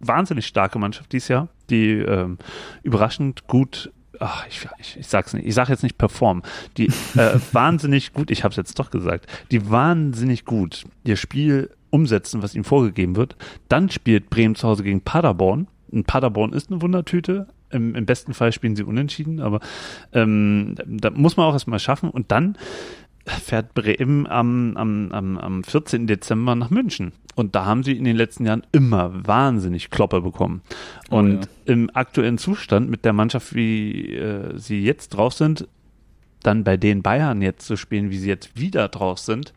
C: wahnsinnig starke Mannschaft dieses Jahr, die ähm, überraschend gut, ach, ich, ich, ich sag's nicht, ich sag jetzt nicht performen, die äh, [LAUGHS] wahnsinnig gut, ich hab's jetzt doch gesagt, die wahnsinnig gut ihr Spiel umsetzen, was ihnen vorgegeben wird. Dann spielt Bremen zu Hause gegen Paderborn. Und Paderborn ist eine Wundertüte. Im, Im besten Fall spielen sie unentschieden, aber ähm, da muss man auch erstmal schaffen. Und dann fährt Bremen am, am, am, am 14. Dezember nach München. Und da haben sie in den letzten Jahren immer wahnsinnig Kloppe bekommen.
B: Oh
C: Und
B: ja.
C: im aktuellen Zustand mit der Mannschaft, wie äh, sie jetzt drauf sind, dann bei den Bayern jetzt zu spielen, wie sie jetzt wieder drauf sind.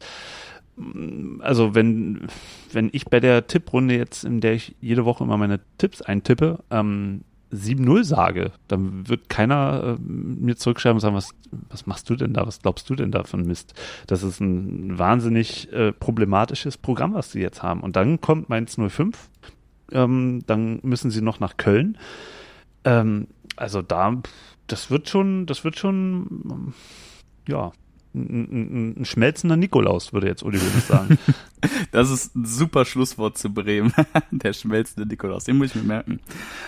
C: Mm, Also wenn, wenn ich bei der Tipprunde jetzt, in der ich jede Woche immer meine Tipps eintippe, ähm, 7-0 sage, dann wird keiner äh, mir zurückschreiben und sagen, was, was machst du denn da, was glaubst du denn da von Mist? Das ist ein wahnsinnig äh, problematisches Programm, was sie jetzt haben. Und dann kommt Mainz 05, ähm, dann müssen sie noch nach Köln. Ähm, also da, das wird schon, das wird schon, ähm, ja, ein, ein, ein schmelzender Nikolaus, würde jetzt Uli Hoeneß sagen. [LAUGHS]
B: Das ist ein super Schlusswort zu Bremen. [LAUGHS] der schmelzende Nikolaus, den muss ich mir merken.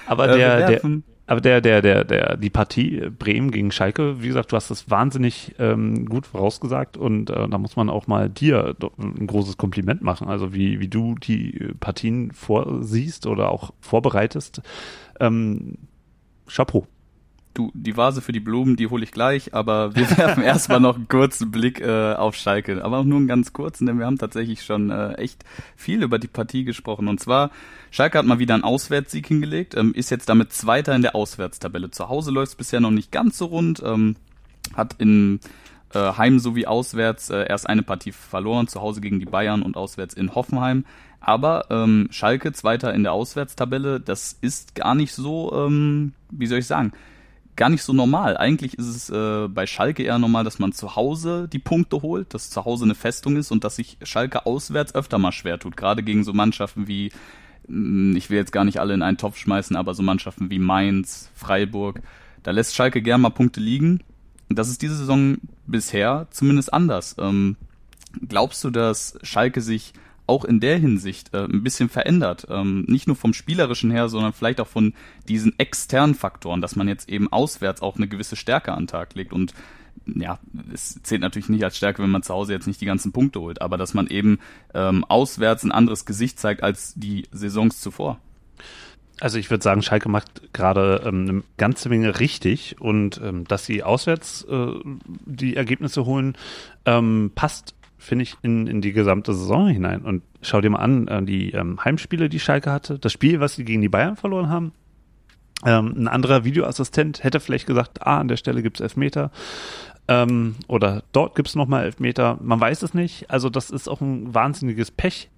C: Aber
B: Äh,
C: der, der, aber der, der, der, der, die Partie Bremen gegen Schalke, wie gesagt, du hast das wahnsinnig ähm, gut vorausgesagt und äh, da muss man auch mal dir ein großes Kompliment machen. Also wie, wie du die Partien vorsiehst oder auch vorbereitest. Ähm, Chapeau.
B: Du, die Vase für die Blumen, die hole ich gleich, aber wir [LAUGHS] werfen erstmal noch einen kurzen Blick äh, auf Schalke. Aber auch nur einen ganz kurzen, denn wir haben tatsächlich schon äh, echt viel über die Partie gesprochen. Und zwar, Schalke hat mal wieder einen Auswärtssieg hingelegt, ähm, ist jetzt damit Zweiter in der Auswärtstabelle. Zu Hause läuft es bisher noch nicht ganz so rund, ähm, hat in äh, Heim sowie auswärts äh, erst eine Partie verloren, zu Hause gegen die Bayern und auswärts in Hoffenheim. Aber ähm, Schalke Zweiter in der Auswärtstabelle, das ist gar nicht so, ähm, wie soll ich sagen, gar nicht so normal. Eigentlich ist es äh, bei Schalke eher normal, dass man zu Hause die Punkte holt, dass zu Hause eine Festung ist und dass sich Schalke auswärts öfter mal schwer tut. Gerade gegen so Mannschaften wie, mh, ich will jetzt gar nicht alle in einen Topf schmeißen, aber so Mannschaften wie Mainz, Freiburg. Da lässt Schalke gern mal Punkte liegen. Das ist diese Saison bisher zumindest anders. Ähm, glaubst du, dass Schalke sich auch in der Hinsicht äh, ein bisschen verändert. Ähm, nicht nur vom Spielerischen her, sondern vielleicht auch von diesen externen Faktoren, dass man jetzt eben auswärts auch eine gewisse Stärke an den Tag legt. Und ja, es zählt natürlich nicht als Stärke, wenn man zu Hause jetzt nicht die ganzen Punkte holt, aber dass man eben ähm, auswärts ein anderes Gesicht zeigt als die Saisons zuvor.
C: Also ich würde sagen, Schalke macht gerade ähm, eine ganze Menge richtig und ähm, dass sie auswärts äh, die Ergebnisse holen, ähm, passt, finde ich, in, in die gesamte Saison hinein. Und schau dir mal an, äh, die ähm, Heimspiele, die Schalke hatte, das Spiel, was sie gegen die Bayern verloren haben. Ähm, ein anderer Videoassistent hätte vielleicht gesagt, ah, an der Stelle gibt's Elfmeter. Ähm, oder dort gibt's nochmal Elfmeter. Man weiß es nicht. Also das ist auch ein wahnsinniges Pech,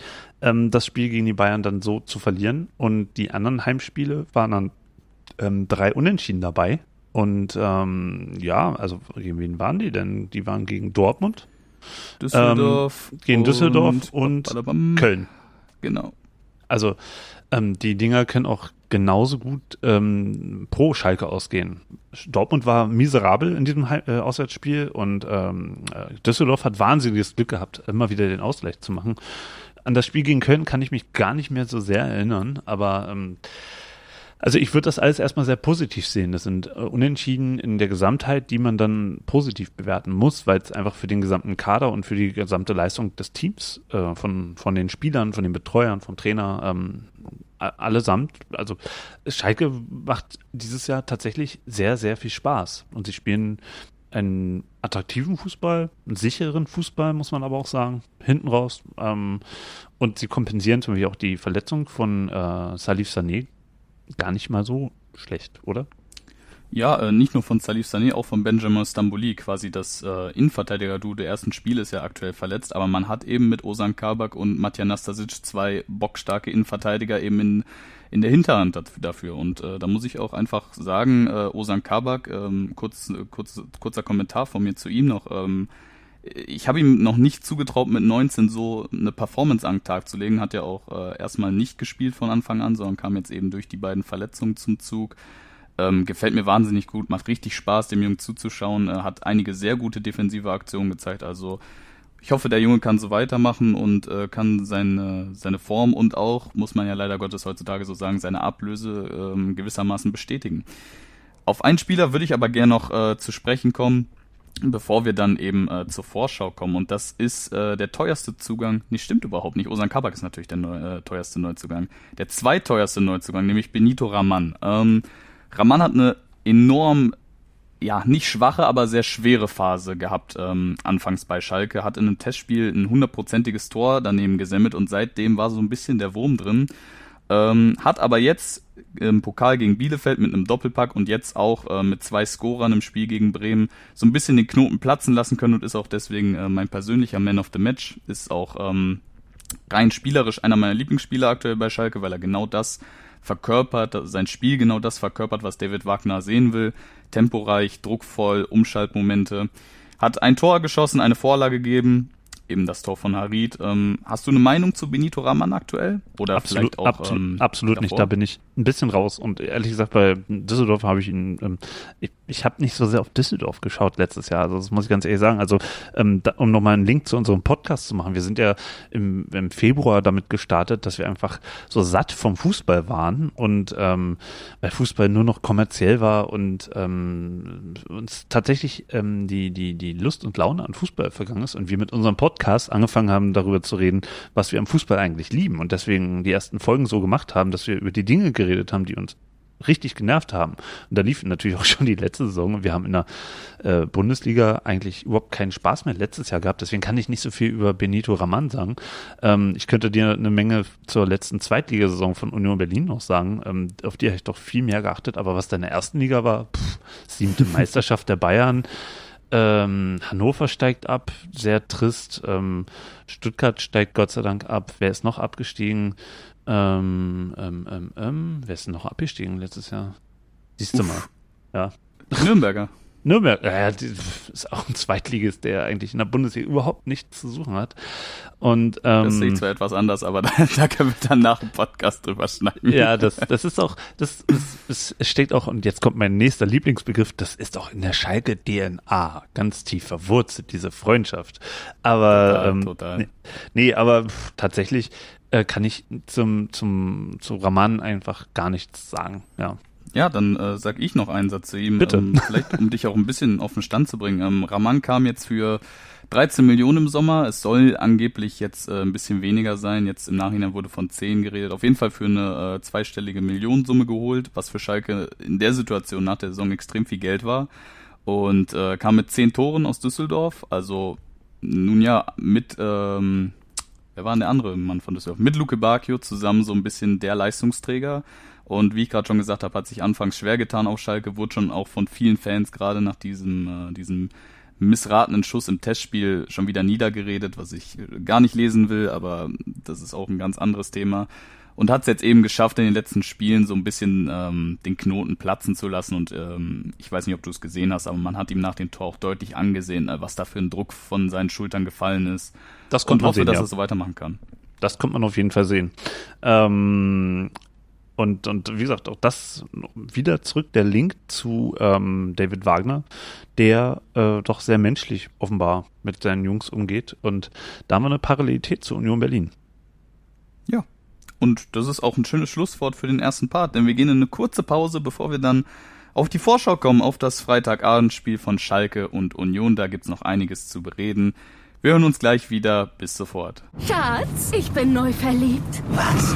C: ähm, das Spiel gegen die Bayern dann so zu verlieren. Und die anderen Heimspiele waren dann ähm, drei Unentschieden dabei. Und ähm, ja, also gegen wen waren die denn? Die waren gegen Dortmund,
B: Düsseldorf.
C: gegen Düsseldorf und
B: Badabam.
C: Köln.
B: Genau.
C: Also ähm, die Dinger können auch genauso gut ähm, pro Schalke ausgehen. Dortmund war miserabel in diesem Hei- äh, Auswärtsspiel und ähm, äh, Düsseldorf hat wahnsinniges Glück gehabt, immer wieder den Ausgleich zu machen. An das Spiel gegen Köln kann ich mich gar nicht mehr so sehr erinnern, aber ähm, also ich würde das alles erstmal sehr positiv sehen. Das sind äh, Unentschieden in der Gesamtheit, die man dann positiv bewerten muss, weil es einfach für den gesamten Kader und für die gesamte Leistung des Teams, äh, von, von den Spielern, von den Betreuern, vom Trainer, ähm, allesamt, also Schalke macht dieses Jahr tatsächlich sehr, sehr viel Spaß. Und sie spielen einen attraktiven Fußball, einen sicheren Fußball, muss man aber auch sagen, hinten raus. Ähm, und sie kompensieren zum Beispiel auch die Verletzung von äh, Salif Sané gar nicht mal so schlecht, oder?
B: Ja, äh, nicht nur von Salif Sané, auch von Benjamin Stambouli, quasi das äh, Innenverteidiger-Du der ersten Spiele ist ja aktuell verletzt, aber man hat eben mit Osan Kabak und Matja Nastasic zwei bockstarke Innenverteidiger eben in, in der Hinterhand dafür. Und äh, da muss ich auch einfach sagen, äh, Osan Kabak, ähm, kurz, kurz, kurzer Kommentar von mir zu ihm noch, ähm, ich habe ihm noch nicht zugetraut, mit 19 so eine Performance an den Tag zu legen. Hat ja auch äh, erstmal nicht gespielt von Anfang an, sondern kam jetzt eben durch die beiden Verletzungen zum Zug. Ähm, gefällt mir wahnsinnig gut, macht richtig Spaß, dem Jungen zuzuschauen. Äh, hat einige sehr gute defensive Aktionen gezeigt. Also ich hoffe, der Junge kann so weitermachen und äh, kann seine, seine Form und auch, muss man ja leider Gottes heutzutage so sagen, seine Ablöse ähm, gewissermaßen bestätigen. Auf einen Spieler würde ich aber gerne noch äh, zu sprechen kommen, bevor wir dann eben äh, zur Vorschau kommen. Und das ist äh, der teuerste Zugang. Nee, stimmt überhaupt nicht. Osan Kabak ist natürlich der neu, äh, teuerste Neuzugang. Der zweiteuerste Neuzugang, nämlich Benito Raman. Ähm, Raman hat eine enorm, ja, nicht schwache, aber sehr schwere Phase gehabt ähm, anfangs bei Schalke. Hat in einem Testspiel ein hundertprozentiges Tor daneben gesammelt und seitdem war so ein bisschen der Wurm drin. Ähm, hat aber jetzt im Pokal gegen Bielefeld mit einem Doppelpack und jetzt auch äh, mit zwei Scorern im Spiel gegen Bremen so ein bisschen den Knoten platzen lassen können und ist auch deswegen äh, mein persönlicher Man of the Match. Ist auch ähm, rein spielerisch einer meiner Lieblingsspieler aktuell bei Schalke, weil er genau das verkörpert, sein Spiel genau das verkörpert, was David Wagner sehen will. Temporeich, druckvoll, Umschaltmomente. Hat ein Tor geschossen, eine Vorlage gegeben, eben das Tor von Harid. Ähm, hast du eine Meinung zu Benito Raman aktuell? Oder absolut, vielleicht auch
C: absolut, ähm, absolut nicht. Da bin ich ein bisschen raus. Und ehrlich gesagt, bei Düsseldorf habe ich ihn, ähm, ich, ich habe nicht so sehr auf Düsseldorf geschaut letztes Jahr. Also das muss ich ganz ehrlich sagen. Also ähm, da, um nochmal einen Link zu unserem Podcast zu machen. Wir sind ja im, im Februar damit gestartet, dass wir einfach so satt vom Fußball waren und ähm, weil Fußball nur noch kommerziell war und ähm, uns tatsächlich ähm, die, die, die Lust und Laune an Fußball vergangen ist und wir mit unserem Podcast Podcast angefangen haben, darüber zu reden, was wir am Fußball eigentlich lieben und deswegen die ersten Folgen so gemacht haben, dass wir über die Dinge geredet haben, die uns richtig genervt haben. Und da lief natürlich auch schon die letzte Saison und wir haben in der äh, Bundesliga eigentlich überhaupt keinen Spaß mehr letztes Jahr gehabt. Deswegen kann ich nicht so viel über Benito Raman sagen. Ähm, ich könnte dir eine Menge zur letzten Zweitligasaison von Union Berlin noch sagen. Ähm, auf die habe ich doch viel mehr geachtet. Aber was da in der ersten Liga war, pff, siebte [LAUGHS] Meisterschaft der Bayern, ähm, Hannover steigt ab, sehr trist. Ähm, Stuttgart steigt Gott sei Dank ab. Wer ist noch abgestiegen? Ähm, ähm, ähm, ähm wer ist noch abgestiegen letztes Jahr? Siehst du mal. Ja.
B: Nürnberger.
C: Nürnberg, ja, [LAUGHS] ist auch ein Zweitligist, der eigentlich in der Bundesliga überhaupt nichts zu suchen hat. Und, ähm,
B: das sehe ich zwar etwas anders, aber [LAUGHS] da, da können wir dann nach dem Podcast drüber schneiden.
C: Ja, das, das ist auch, das, das, es steht auch, und jetzt kommt mein nächster Lieblingsbegriff, das ist auch in der Schalke DNA ganz tief verwurzelt, diese Freundschaft. Aber, total, ähm, total. Nee, nee, aber pff, tatsächlich äh, kann ich zum, zum, zu Raman einfach gar nichts sagen, ja.
B: Ja, dann äh, sag ich noch einen Satz zu ihm.
C: Bitte.
B: Ähm, vielleicht, um dich auch ein bisschen auf den Stand zu bringen. Ähm, Raman kam jetzt für 13 Millionen im Sommer. Es soll angeblich jetzt äh, ein bisschen weniger sein. Jetzt im Nachhinein wurde von 10 geredet. Auf jeden Fall für eine äh, zweistellige Millionensumme geholt, was für Schalke in der Situation nach der Saison extrem viel Geld war. Und äh, kam mit 10 Toren aus Düsseldorf. Also nun ja, mit, ähm, wer war denn der andere Mann von Düsseldorf? Mit Luke Bacchio zusammen so ein bisschen der Leistungsträger. Und wie ich gerade schon gesagt habe, hat sich anfangs schwer getan auf Schalke, wurde schon auch von vielen Fans gerade nach diesem, äh, diesem missratenen Schuss im Testspiel schon wieder niedergeredet, was ich äh, gar nicht lesen will, aber das ist auch ein ganz anderes Thema. Und hat es jetzt eben geschafft, in den letzten Spielen so ein bisschen ähm, den Knoten platzen zu lassen. Und ähm, ich weiß nicht, ob du es gesehen hast, aber man hat ihm nach dem Tor auch deutlich angesehen, äh, was da für ein Druck von seinen Schultern gefallen ist.
C: Das kommt
B: und hoffe,
C: sehen,
B: dass
C: ja.
B: er so weitermachen kann.
C: Das kommt man auf jeden Fall sehen. Ähm, und, und wie gesagt, auch das wieder zurück, der Link zu ähm, David Wagner, der äh, doch sehr menschlich offenbar mit seinen Jungs umgeht. Und da haben wir eine Parallelität zur Union Berlin.
B: Ja. Und das ist auch ein schönes Schlusswort für den ersten Part, denn wir gehen in eine kurze Pause, bevor wir dann auf die Vorschau kommen, auf das Freitagabendspiel von Schalke und Union. Da gibt's noch einiges zu bereden. Wir hören uns gleich wieder. Bis sofort.
D: Schatz, ich bin neu verliebt.
E: Was?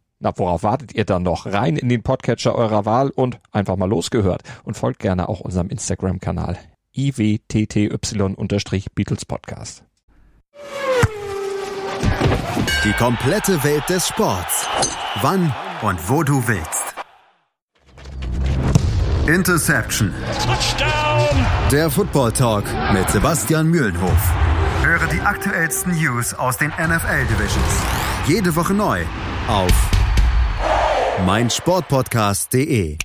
F: Na, worauf wartet ihr dann noch? Rein in den Podcatcher eurer Wahl und einfach mal losgehört. Und folgt gerne auch unserem Instagram-Kanal iwtty-Beatles Podcast.
A: Die komplette Welt des Sports. Wann und wo du willst. Interception.
G: Touchdown.
A: Der Football Talk mit Sebastian Mühlenhof. Höre die aktuellsten News aus den NFL Divisions. Jede Woche neu auf meinsportpodcast.de.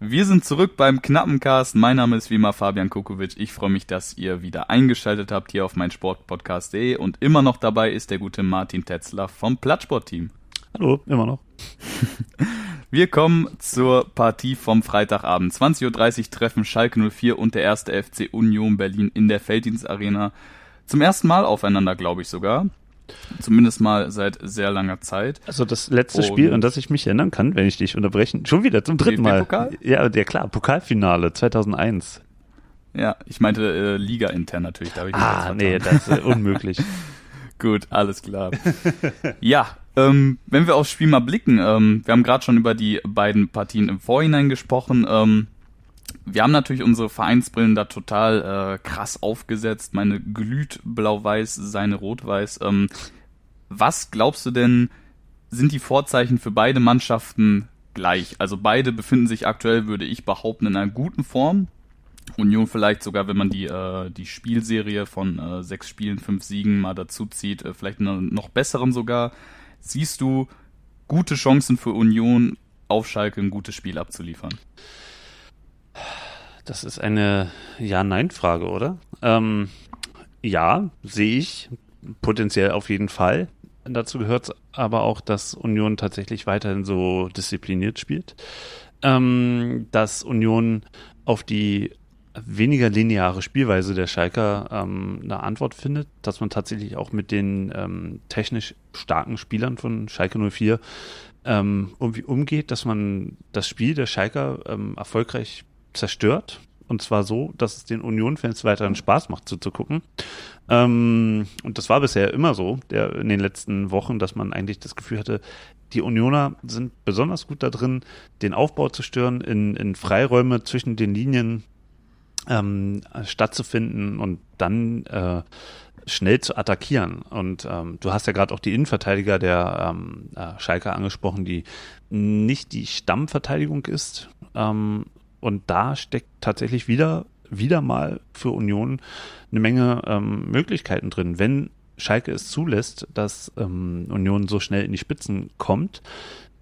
B: Wir sind zurück beim knappen Cast. Mein Name ist wie immer Fabian Kukovic. Ich freue mich, dass ihr wieder eingeschaltet habt hier auf mein Sportpodcast.de und immer noch dabei ist der gute Martin Tetzler vom Plattsport-Team.
C: Hallo, immer noch. [LAUGHS]
B: Wir kommen zur Partie vom Freitagabend. 20.30 Uhr treffen Schalke 04 und der erste FC Union Berlin in der Felddienstarena zum ersten Mal aufeinander, glaube ich sogar. Zumindest mal seit sehr langer Zeit.
C: Also das letzte und Spiel, an das ich mich erinnern kann, wenn ich dich unterbrechen, schon wieder zum dritten Mal.
B: Pokal?
C: Ja, der klar, Pokalfinale 2001.
B: Ja, ich meinte äh, Liga intern natürlich. Da ich
C: ah, nee, das ist äh, unmöglich. [LAUGHS]
B: Gut, alles klar. ja, ähm, wenn wir aufs Spiel mal blicken, ähm, wir haben gerade schon über die beiden Partien im Vorhinein gesprochen. Ähm, wir haben natürlich unsere Vereinsbrillen da total äh, krass aufgesetzt. Meine glüht blau-weiß, seine rot-weiß. Ähm, was glaubst du denn, sind die Vorzeichen für beide Mannschaften gleich? Also beide befinden sich aktuell, würde ich behaupten, in einer guten Form. Union vielleicht sogar, wenn man die, äh, die Spielserie von äh, sechs Spielen, fünf Siegen mal dazu zieht, äh, vielleicht einen noch besseren sogar. Siehst du gute Chancen für Union auf Schalke ein gutes Spiel abzuliefern?
C: Das ist eine Ja-Nein-Frage, oder? Ähm, ja, sehe ich potenziell auf jeden Fall. Dazu gehört aber auch, dass Union tatsächlich weiterhin so diszipliniert spielt. Ähm, dass Union auf die weniger lineare Spielweise der Schalker ähm, eine Antwort findet, dass man tatsächlich auch mit den ähm, technisch starken Spielern von Schalke 04 ähm, irgendwie umgeht, dass man das Spiel der Schalker ähm, erfolgreich zerstört. Und zwar so, dass es den Union-Fans weiterhin Spaß macht zuzugucken. Ähm, und das war bisher immer so, der, in den letzten Wochen, dass man eigentlich das Gefühl hatte, die Unioner sind besonders gut da drin, den Aufbau zu stören, in, in Freiräume zwischen den Linien ähm, stattzufinden und dann äh, schnell zu attackieren. Und ähm, du hast ja gerade auch die Innenverteidiger der ähm, äh, Schalke angesprochen, die nicht die Stammverteidigung ist, ähm, und da steckt tatsächlich wieder, wieder mal für Union eine Menge ähm, Möglichkeiten drin. Wenn Schalke es zulässt, dass ähm, Union so schnell in die Spitzen kommt,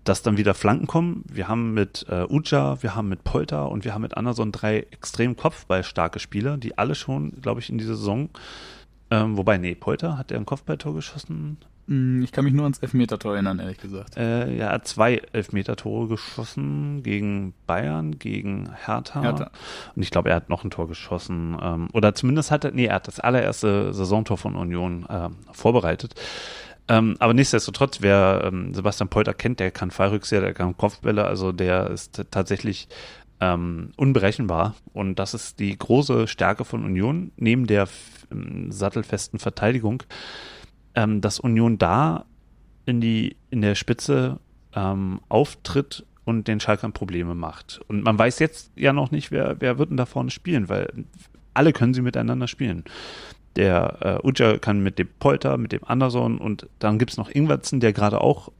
C: dass dann wieder Flanken kommen. Wir haben mit äh, Uja, wir haben mit Polter und wir haben mit Anderson drei extrem kopfballstarke Spieler, die alle schon, glaube ich, in dieser Saison, ähm, wobei, nee, Polter hat er ein Kopfballtor geschossen?
B: Hm, ich kann mich nur ans Elfmetertor erinnern, ehrlich gesagt.
C: Äh, ja, er hat zwei Elfmetertore geschossen gegen Bayern, gegen Hertha. Hertha. Und ich glaube, er hat noch ein Tor geschossen. Ähm, oder zumindest hat er, nee, er hat das allererste Saisontor von Union äh, vorbereitet. Ähm, aber nichtsdestotrotz, wer ähm, Sebastian Polter kennt, der kann Fallrückseher, der kann Kopfbälle, also der ist tatsächlich ähm, unberechenbar. Und das ist die große Stärke von Union, neben der ähm, sattelfesten Verteidigung ähm, dass Union da in die in der Spitze ähm, auftritt und den Schalkern Probleme macht. Und man weiß jetzt ja noch nicht, wer, wer wird denn da vorne spielen, weil alle können sie miteinander spielen. Der äh, Uja kann mit dem Polter, mit dem Anderson und dann gibt's noch Ingwertsen, der gerade auch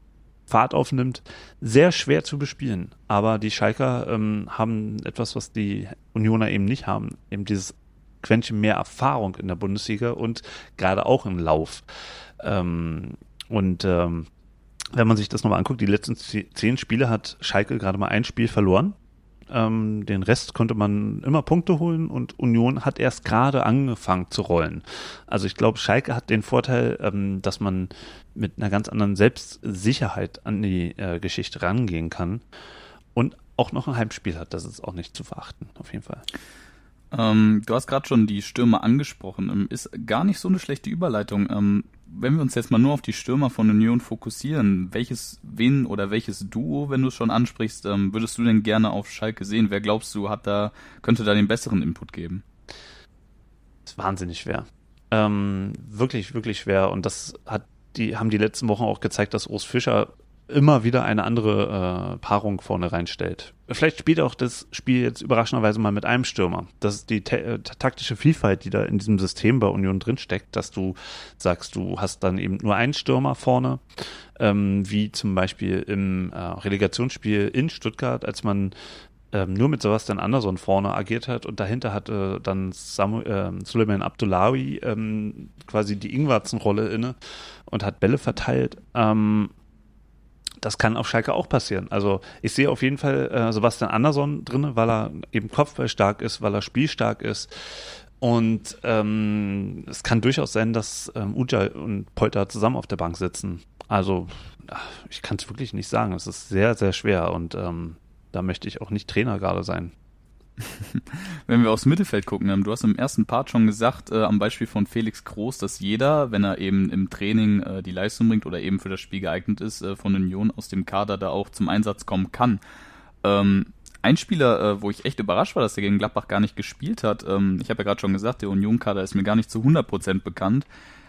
C: Fahrt aufnimmt. Sehr schwer zu bespielen. Aber die Schalker ähm, haben etwas, was die Unioner eben nicht haben. Eben dieses Quäntchen mehr Erfahrung in der Bundesliga und gerade auch im Lauf. Ähm, und ähm, wenn man sich das nochmal anguckt, die letzten zehn Spiele hat Schalke gerade mal ein Spiel verloren. Ähm, den Rest konnte man immer Punkte holen und Union hat erst gerade angefangen zu rollen. Also ich glaube, Schalke hat den Vorteil, ähm, dass man mit einer ganz anderen Selbstsicherheit an die äh, Geschichte rangehen kann und auch noch ein Heimspiel hat. Das ist auch nicht zu verachten, auf jeden Fall.
B: Ähm, du hast gerade schon die Stürmer angesprochen. Ähm, ist gar nicht so eine schlechte Überleitung. Ähm, wenn wir uns jetzt mal nur auf die Stürmer von Union fokussieren, welches, wen oder welches Duo, wenn du es schon ansprichst, ähm, würdest du denn gerne auf Schalke sehen? Wer glaubst du, hat da, könnte da den besseren Input geben?
C: Das ist wahnsinnig schwer. Ähm, wirklich, wirklich schwer. Und das hat die, haben die letzten Wochen auch gezeigt, dass Urs Fischer immer wieder eine andere äh, Paarung vorne reinstellt. Vielleicht spielt auch das Spiel jetzt überraschenderweise mal mit einem Stürmer. Das ist die äh, taktische Vielfalt, die da in diesem System bei Union drinsteckt, dass du sagst, du hast dann eben nur einen Stürmer vorne, ähm, wie zum Beispiel im äh, Relegationsspiel in Stuttgart, als man ähm, nur mit Sebastian Anderson vorne agiert hat und dahinter hatte dann Samu äh, Suleiman Abdullahi ähm, quasi die Ingwarzen-Rolle inne und hat Bälle verteilt. Ähm, das kann auf Schalke auch passieren. Also ich sehe auf jeden Fall äh, Sebastian Andersson drin, weil er eben Kopfballstark ist, weil er spielstark ist. Und ähm, es kann durchaus sein, dass ähm, Uja und Polter zusammen auf der Bank sitzen. Also ich kann es wirklich nicht sagen. Es ist sehr, sehr schwer und ähm, da möchte ich auch nicht Trainer gerade sein. [LAUGHS]
B: Wenn wir aufs Mittelfeld gucken, ähm, du hast im ersten Part schon gesagt, äh, am Beispiel von Felix Groß, dass jeder, wenn er eben im Training äh, die Leistung bringt oder eben für das Spiel geeignet ist, äh, von Union aus dem Kader da auch zum Einsatz kommen kann. Ähm, ein Spieler, äh, wo ich echt überrascht war, dass er gegen Gladbach gar nicht gespielt hat, ähm, ich habe ja gerade schon gesagt, der Union-Kader ist mir gar nicht zu 100% bekannt,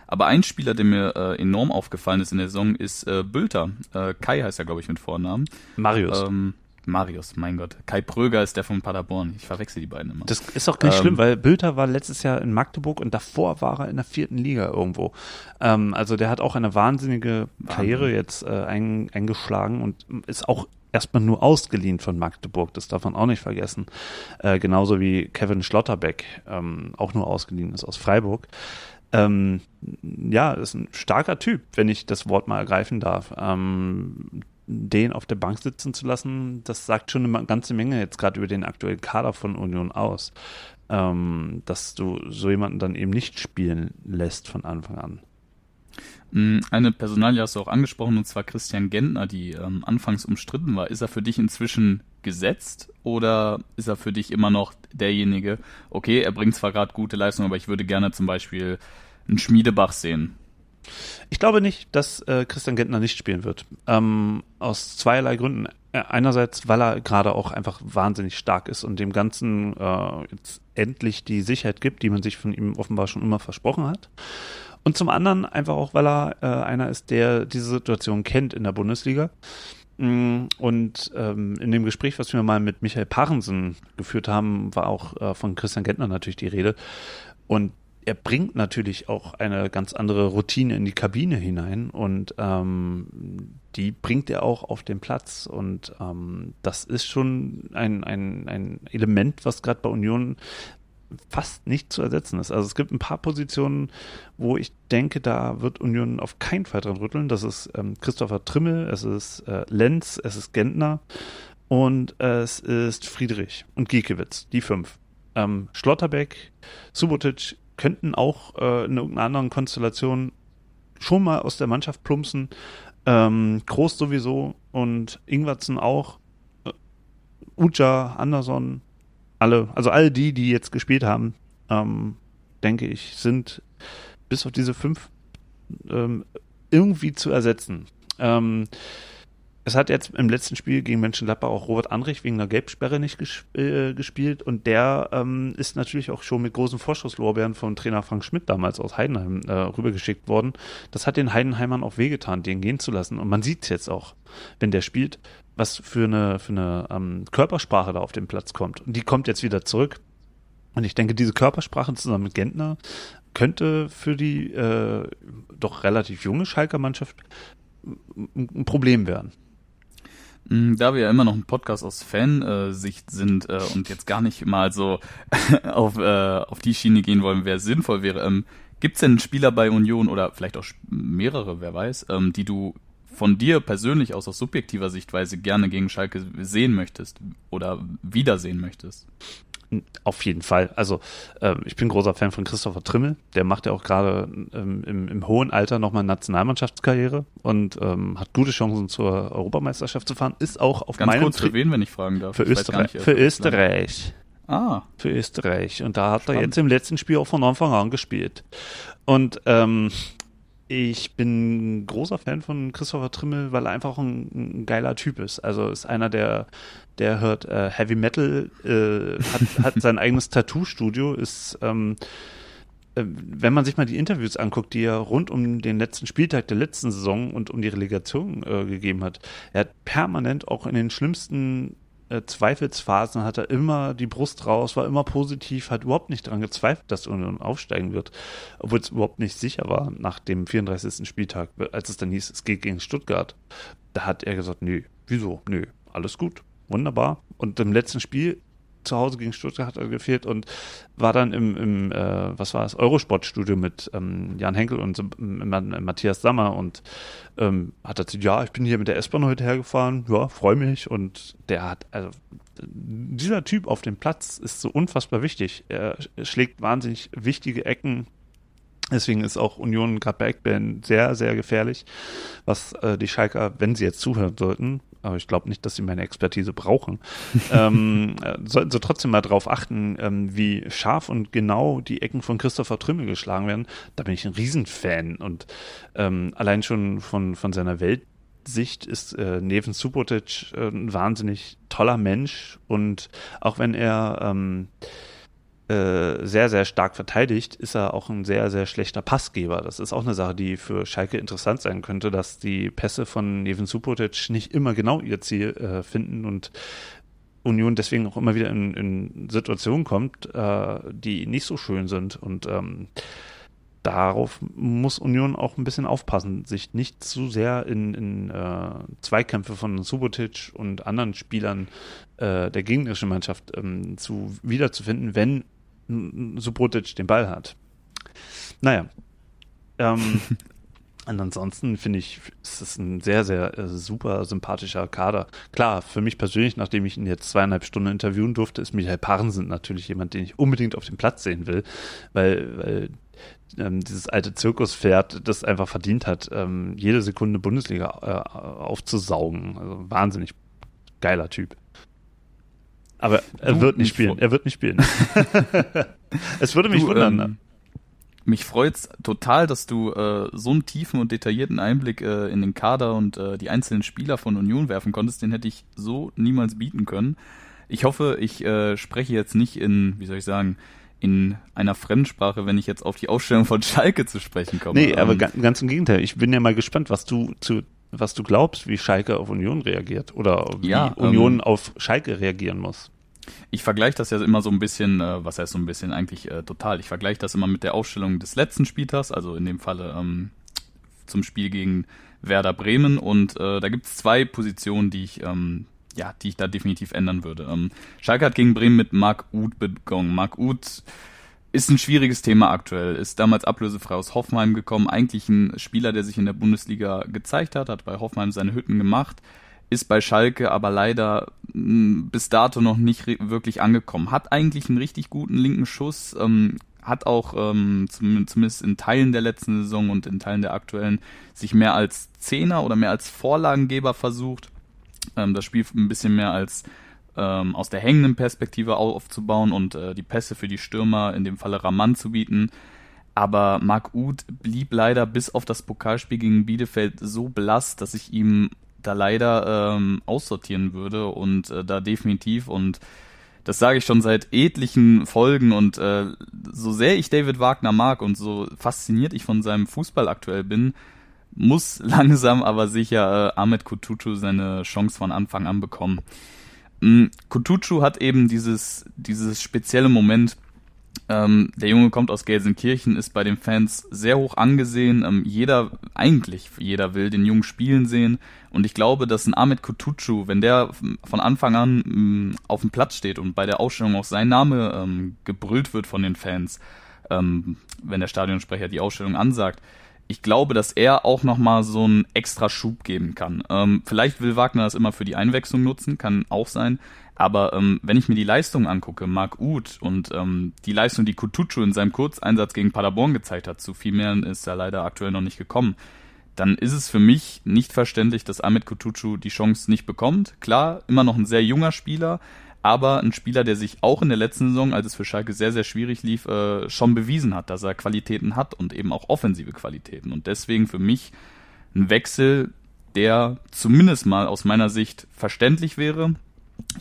B: aber ein Spieler, der mir äh, enorm aufgefallen ist in der Saison, ist äh, Bülter. Äh, Kai heißt er, glaube ich, mit Vornamen.
C: Marius.
B: Ähm, Marius, mein Gott. Kai Pröger ist der von Paderborn. Ich verwechsel die beiden immer.
C: Das ist auch nicht ähm, schlimm, weil Bülter war letztes Jahr in Magdeburg und davor war er in der vierten Liga irgendwo. Ähm, also der hat auch eine wahnsinnige Karriere jetzt äh, ein, eingeschlagen und ist auch erstmal nur ausgeliehen von Magdeburg. Das darf man auch nicht vergessen. Äh, genauso wie Kevin Schlotterbeck ähm, auch nur ausgeliehen ist aus Freiburg. Ähm, ja, ist ein starker Typ, wenn ich das Wort mal ergreifen darf. Ähm, den auf der Bank sitzen zu lassen, das sagt schon eine ganze Menge jetzt gerade über den aktuellen Kader von Union aus, ähm, dass du so jemanden dann eben nicht spielen lässt von Anfang an.
B: Mm, eine Personalie hast du auch angesprochen, und zwar Christian Gentner, die ähm, anfangs umstritten war. Ist er für dich inzwischen gesetzt oder ist er für dich immer noch derjenige, okay, er bringt zwar gerade gute Leistung, aber ich würde gerne zum Beispiel einen Schmiedebach sehen?
C: Ich glaube nicht, dass äh, Christian Gentner nicht spielen wird. Ähm, aus zweierlei Gründen. Äh, einerseits, weil er gerade auch einfach wahnsinnig stark ist und dem Ganzen äh, jetzt endlich die Sicherheit gibt, die man sich von ihm offenbar schon immer versprochen hat. Und zum anderen einfach auch, weil er äh, einer ist, der diese Situation kennt in der Bundesliga. Mm, und ähm, in dem Gespräch, was wir mal mit Michael Parensen geführt haben, war auch äh, von Christian Gentner natürlich die Rede. Und er bringt natürlich auch eine ganz andere Routine in die Kabine hinein und ähm, die bringt er auch auf den Platz. Und ähm, das ist schon ein, ein, ein Element, was gerade bei Union fast nicht zu ersetzen ist. Also es gibt ein paar Positionen, wo ich denke, da wird Union auf keinen Fall dran rütteln. Das ist ähm, Christopher Trimmel, es ist äh, Lenz, es ist Gentner und es ist Friedrich und Giekewitz, die fünf. Ähm, Schlotterbeck, Subotic, könnten auch äh, in irgendeiner anderen Konstellation schon mal aus der Mannschaft plumpsen. Ähm, Groß sowieso und Ingwertsen auch. Äh, Uja, Anderson, alle, also all die, die jetzt gespielt haben, ähm, denke ich, sind bis auf diese fünf ähm, irgendwie zu ersetzen. Ähm, es hat jetzt im letzten Spiel gegen Mönchengladbach auch Robert Anrich wegen einer Gelbsperre nicht ges äh, gespielt und der ähm, ist natürlich auch schon mit großen Vorschusslorbeeren vom Trainer Frank Schmidt damals aus Heidenheim äh, rübergeschickt worden. Das hat den Heidenheimern auch wehgetan, den gehen zu lassen und man sieht es jetzt auch, wenn der spielt, was für eine, für eine ähm, Körpersprache da auf den Platz kommt. Und die kommt jetzt wieder zurück. Und ich denke, diese Körpersprache zusammen mit Gentner könnte für die äh, doch relativ junge Schalker Mannschaft ein Problem werden.
B: Mm, da wir ja immer noch ein Podcast aus Fansicht sind äh, und jetzt gar nicht mal so [LAUGHS] auf, äh, auf die Schiene gehen wollen, wer sinnvoll wäre, ähm, gibt es denn Spieler bei Union oder vielleicht auch mehrere, wer weiß, ähm, die du von dir persönlich aus aus subjektiver Sichtweise gerne gegen Schalke sehen möchtest oder wiedersehen möchtest?
C: Auf jeden Fall. Also ähm, ich bin großer Fan von Christopher Trimmel. Der macht ja auch gerade ähm, im, im, hohen Alter nochmal Nationalmannschaftskarriere und ähm, hat gute Chancen zur Europameisterschaft zu fahren. Ist auch auf
B: Ganz
C: meinem
B: kurz für wen, wenn ich fragen darf.
C: Für
B: ich
C: Österreich. Nicht, für Österreich. Ah. Für Österreich. Und da hat Spannend. er jetzt im letzten Spiel auch von Anfang an gespielt. Und ähm, ich bin großer Fan von Christopher Trimmel, weil er einfach ein, ein geiler Typ ist. Also ist einer, der, der hört äh, Heavy Metal, äh, hat, [LAUGHS] hat sein eigenes Tattoo-Studio, ist ähm, äh, wenn man sich mal die Interviews anguckt, die er rund um den letzten Spieltag der letzten Saison und um die Relegation äh, gegeben hat, er hat permanent auch in den schlimmsten äh, Zweifelsphasen hat er immer die Brust raus, war immer positiv, hat überhaupt nicht daran gezweifelt, dass Union aufsteigen wird, obwohl es überhaupt nicht sicher war nach dem 34. Spieltag, als es dann hieß, es geht gegen Stuttgart. Da hat er gesagt, nö, wieso? Nö, alles gut, wunderbar. Und im letzten Spiel zu Hause gegen Stuttgart hat er gefehlt und war dann im, im äh, was war es, Eurosport-Studio mit ähm, Jan Henkel und äh, Matthias Sammer und ähm, hat erzählt, ja, ich bin hier mit der S-Bahn heute hergefahren, ja, freue mich und der hat, also dieser Typ auf dem Platz ist so unfassbar wichtig. Er schlägt wahnsinnig wichtige Ecken, Deswegen ist auch Union gerade bei Eckbällen sehr, sehr gefährlich, was äh, die Schalker, wenn sie jetzt zuhören sollten, aber ich glaube nicht, dass sie meine Expertise brauchen, [LAUGHS] ähm, äh, sollten sie trotzdem mal darauf achten, ähm, wie scharf und genau die Ecken von Christopher Trümmel geschlagen werden. Da bin ich ein Riesenfan und ähm, allein schon von, von seiner Weltsicht ist äh, Neven Subotic äh, ein wahnsinnig toller Mensch und auch wenn er ähm, äh, sehr, sehr stark verteidigt, ist er auch ein sehr, sehr schlechter Passgeber. Das ist auch eine Sache, die für Schalke interessant sein könnte, dass die Pässe von Neven Supotic nicht immer genau ihr Ziel äh, finden und Union deswegen auch immer wieder in, in Situationen kommt, äh, die nicht so schön sind. Und ähm, darauf muss Union auch ein bisschen aufpassen, sich nicht zu sehr in, in äh, Zweikämpfe von Subotic und anderen Spielern äh, der gegnerischen Mannschaft ähm, zu wiederzufinden, wenn Subotic den Ball hat. Naja. Ähm, [LAUGHS] und ansonsten finde ich, es ist ein sehr, sehr äh, super sympathischer Kader. Klar, für mich persönlich, nachdem ich ihn jetzt zweieinhalb Stunden interviewen durfte, ist Michael Parensen natürlich jemand, den ich unbedingt auf dem Platz sehen will, weil, weil ähm, dieses alte Zirkuspferd das einfach verdient hat, ähm, jede Sekunde Bundesliga äh, aufzusaugen. Also wahnsinnig geiler Typ. Aber er du, wird nicht spielen. Er wird nicht spielen. [LAUGHS] es würde mich du, wundern. Ähm,
B: mich freut's total, dass du äh, so einen tiefen und detaillierten Einblick äh, in den Kader und äh, die einzelnen Spieler von Union werfen konntest. Den hätte ich so niemals bieten können. Ich hoffe, ich äh, spreche jetzt nicht in, wie soll ich sagen, in einer Fremdsprache, wenn ich jetzt auf die Ausstellung von Schalke zu sprechen komme.
C: Nee, aber ähm, ganz, ganz im Gegenteil. Ich bin ja mal gespannt, was du zu was du glaubst, wie Schalke auf Union reagiert oder wie ja, Union ähm, auf Schalke reagieren muss.
B: Ich vergleiche das ja immer so ein bisschen, äh, was heißt so ein bisschen eigentlich äh, total. Ich vergleiche das immer mit der Aufstellung des letzten Spieltags, also in dem Falle ähm, zum Spiel gegen Werder Bremen. Und äh, da gibt es zwei Positionen, die ich ähm, ja, die ich da definitiv ändern würde. Ähm, Schalke hat gegen Bremen mit Marc Uth begonnen. Marc Uth ist ein schwieriges Thema aktuell. Ist damals ablösefrei aus Hoffenheim gekommen. Eigentlich ein Spieler, der sich in der Bundesliga gezeigt hat, hat bei Hoffenheim seine Hütten gemacht, ist bei Schalke aber leider mh, bis dato noch nicht wirklich angekommen. Hat eigentlich einen richtig guten linken Schuss, ähm, hat auch ähm, zumindest in Teilen der letzten Saison und in Teilen der aktuellen sich mehr als Zehner oder mehr als Vorlagengeber versucht. Ähm, das Spiel ein bisschen mehr als ähm, aus der hängenden Perspektive aufzubauen und äh, die Pässe für die Stürmer, in dem Falle Raman zu bieten. Aber Marc Uth blieb leider bis auf das Pokalspiel gegen Bielefeld so blass, dass ich ihm da leider ähm, aussortieren würde und äh, da definitiv und das sage ich schon seit etlichen Folgen und äh, so sehr ich David Wagner mag und so fasziniert ich von seinem Fußball aktuell bin, muss [LAUGHS] langsam aber sicher äh, Ahmed Kutucu seine Chance von Anfang an bekommen. Ähm, Kutucu hat eben dieses, dieses spezielle Moment, ähm, der Junge kommt aus Gelsenkirchen, ist bei den Fans sehr hoch angesehen. Ähm, jeder, eigentlich jeder will den Jungen spielen sehen. Und ich glaube, dass ein Ahmed Kutucu, wenn der von Anfang an ähm, auf dem Platz steht und bei der Ausstellung auch sein Name ähm, gebrüllt wird von den Fans, ähm, wenn der Stadionsprecher die Ausstellung ansagt, ich glaube, dass er auch nochmal so einen extra Schub geben kann. Ähm, vielleicht will Wagner das immer für die Einwechslung nutzen, kann auch sein. Aber ähm, wenn ich mir die Leistung angucke, Marc Uth und ähm, die Leistung, die Kutucu in seinem Kurzeinsatz gegen Paderborn gezeigt hat, zu viel mehr ist er leider aktuell noch nicht gekommen, dann ist es für mich nicht verständlich, dass Ahmed Kutucu die Chance nicht bekommt. Klar, immer noch ein sehr junger Spieler, aber ein Spieler, der sich auch in der letzten Saison, als es für Schalke sehr, sehr schwierig lief, äh, schon bewiesen hat, dass er Qualitäten hat und eben auch offensive Qualitäten. Und deswegen für mich ein Wechsel, der zumindest mal aus meiner Sicht verständlich wäre.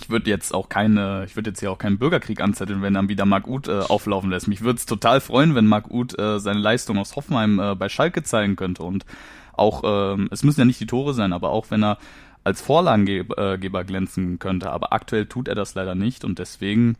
B: Ich würde jetzt auch keine, ich würde jetzt hier auch keinen Bürgerkrieg anzetteln, wenn dann wieder Marc Uth äh, auflaufen lässt. Mich würde es total freuen, wenn Marc Uth äh, seine Leistung aus Hoffenheim äh, bei Schalke zeigen könnte und auch, ähm, es müssen ja nicht die Tore sein, aber auch wenn er als Vorlagengeber glänzen könnte. Aber aktuell tut er das leider nicht und deswegen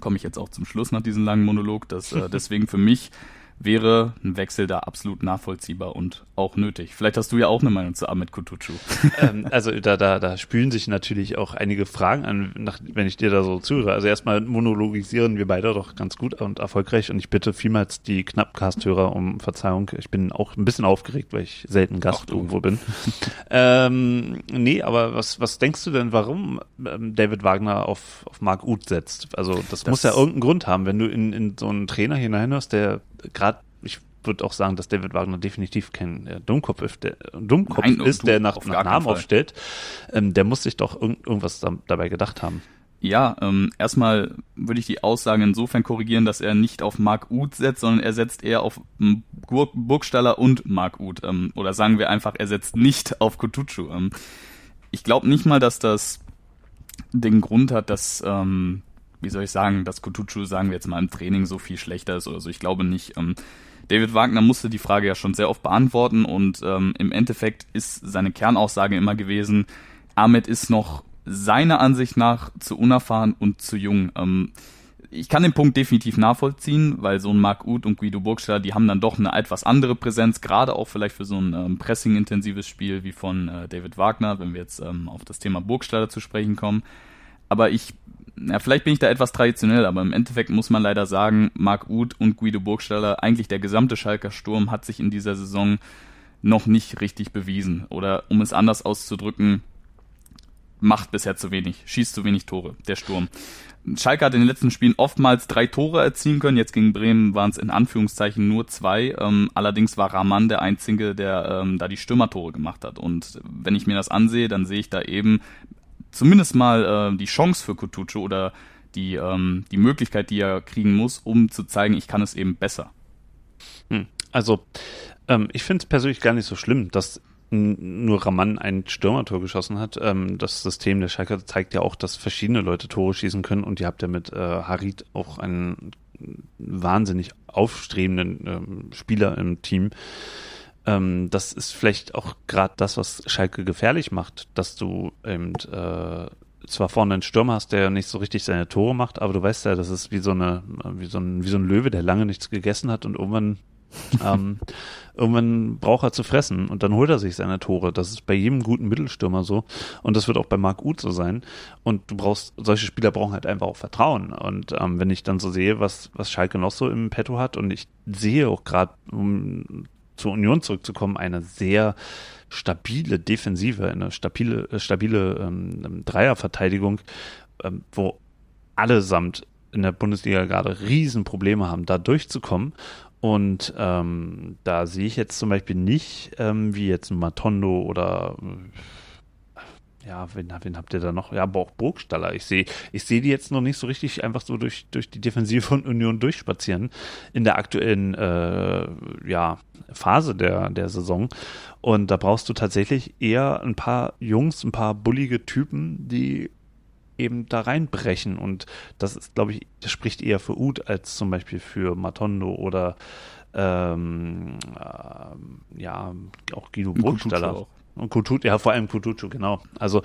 B: komme ich jetzt auch zum Schluss nach diesem langen Monolog, dass äh, [LAUGHS] deswegen für mich wäre ein Wechsel da absolut nachvollziehbar und auch nötig. Vielleicht hast du ja auch eine Meinung zu Ahmed Kutucu. [LAUGHS]
C: ähm, also da, da, da spülen sich natürlich auch einige Fragen an, nach, wenn ich dir da so zuhöre. Also erstmal monologisieren wir beide doch ganz gut und erfolgreich und ich bitte vielmals die Knappcast-Hörer um Verzeihung. Ich bin auch ein bisschen aufgeregt, weil ich selten Gast irgendwo bin. [LAUGHS] ähm, nee, aber was, was denkst du denn, warum ähm, David Wagner auf, auf Mark Uth setzt? Also das, das muss ja irgendeinen Grund haben, wenn du in, in so einen Trainer hineinhörst, der gerade, ich würde auch sagen, dass David Wagner definitiv kein äh, Dummkopf ist, der, Dummkopf
B: Nein,
C: ist, der nach,
B: auf
C: nach Namen
B: Fall.
C: aufstellt. Ähm, der muss sich doch irgend, irgendwas da, dabei gedacht haben.
B: Ja, ähm, erstmal würde ich die Aussage insofern korrigieren, dass er nicht auf Mark Uth setzt, sondern er setzt eher auf Burg, Burgstaller und Mark Uth. Ähm, oder sagen wir einfach, er setzt nicht auf Kutucu. Ähm, ich glaube nicht mal, dass das den Grund hat, dass, ähm, wie soll ich sagen, dass Kutucu, sagen wir jetzt mal, im Training so viel schlechter ist oder so. Ich glaube nicht. Ähm, David Wagner musste die Frage ja schon sehr oft beantworten und ähm, im Endeffekt ist seine Kernaussage immer gewesen, Ahmed ist noch seiner Ansicht nach zu unerfahren und zu jung. Ähm, ich kann den Punkt definitiv nachvollziehen, weil so ein Marc Uth und Guido Burgstaller, die haben dann doch eine etwas andere Präsenz, gerade auch vielleicht für so ein ähm, pressing-intensives Spiel wie von äh, David Wagner, wenn wir jetzt ähm, auf das Thema Burgstaller zu sprechen kommen. Aber ich, ja, vielleicht bin ich da etwas traditionell, aber im Endeffekt muss man leider sagen, Marc Uth und Guido Burgstaller, eigentlich der gesamte Schalker Sturm hat sich in dieser Saison noch nicht richtig bewiesen. Oder um es anders auszudrücken, macht bisher zu wenig, schießt zu wenig Tore, der Sturm. Schalke hat in den letzten Spielen oftmals drei Tore erzielen können. Jetzt gegen Bremen waren es in Anführungszeichen nur zwei. Ähm, allerdings war Rahman der Einzige, der ähm, da die Stürmertore gemacht hat. Und wenn ich mir das ansehe, dann sehe ich da eben zumindest mal äh, die Chance für Kutucu oder die, ähm, die Möglichkeit, die er kriegen muss, um zu zeigen, ich kann es eben besser.
C: Hm. Also, ähm, ich finde es persönlich gar nicht so schlimm, dass nur Raman ein Stürmertor geschossen hat. Ähm, das System der Schalke zeigt ja auch, dass verschiedene Leute Tore schießen können und ihr habt ja mit äh, Harit auch einen wahnsinnig aufstrebenden ähm, Spieler im Team. Ähm, das ist vielleicht auch gerade das, was Schalke gefährlich macht, dass du eben äh, zwar vorne einen Stürmer hast, der nicht so richtig seine Tore macht, aber du weißt ja, das ist wie so eine, wie so ein, wie so ein Löwe, der lange nichts gegessen hat und irgendwann [LAUGHS] ähm, irgendwann braucht er zu fressen und dann holt er sich seine Tore. Das ist bei jedem guten Mittelstürmer so und das wird auch bei Marc Uth so sein. Und du brauchst, solche Spieler brauchen halt einfach auch Vertrauen. Und ähm, wenn ich dann so sehe, was, was Schalke noch so im Petto hat und ich sehe auch gerade, um zur Union zurückzukommen, eine sehr stabile Defensive, eine stabile, äh, stabile ähm, Dreierverteidigung, ähm, wo allesamt in der Bundesliga gerade Riesenprobleme haben, da durchzukommen. Und ähm, da sehe ich jetzt zum Beispiel nicht, ähm, wie jetzt ein Matondo oder äh, ja, wen, wen habt ihr da noch? Ja, aber auch Burgstaller. Ich sehe, ich sehe die jetzt noch nicht so richtig einfach so durch, durch die Defensive von Union durchspazieren in der aktuellen äh, ja, Phase der, der Saison. Und da brauchst du tatsächlich eher ein paar Jungs, ein paar bullige Typen, die eben da reinbrechen. Und das ist, glaube ich, das spricht eher für Ud als zum Beispiel für Matondo oder ähm, äh, ja, auch Guido Burgstaller. Und Kutucu, ja, vor allem Kutucu, genau. Also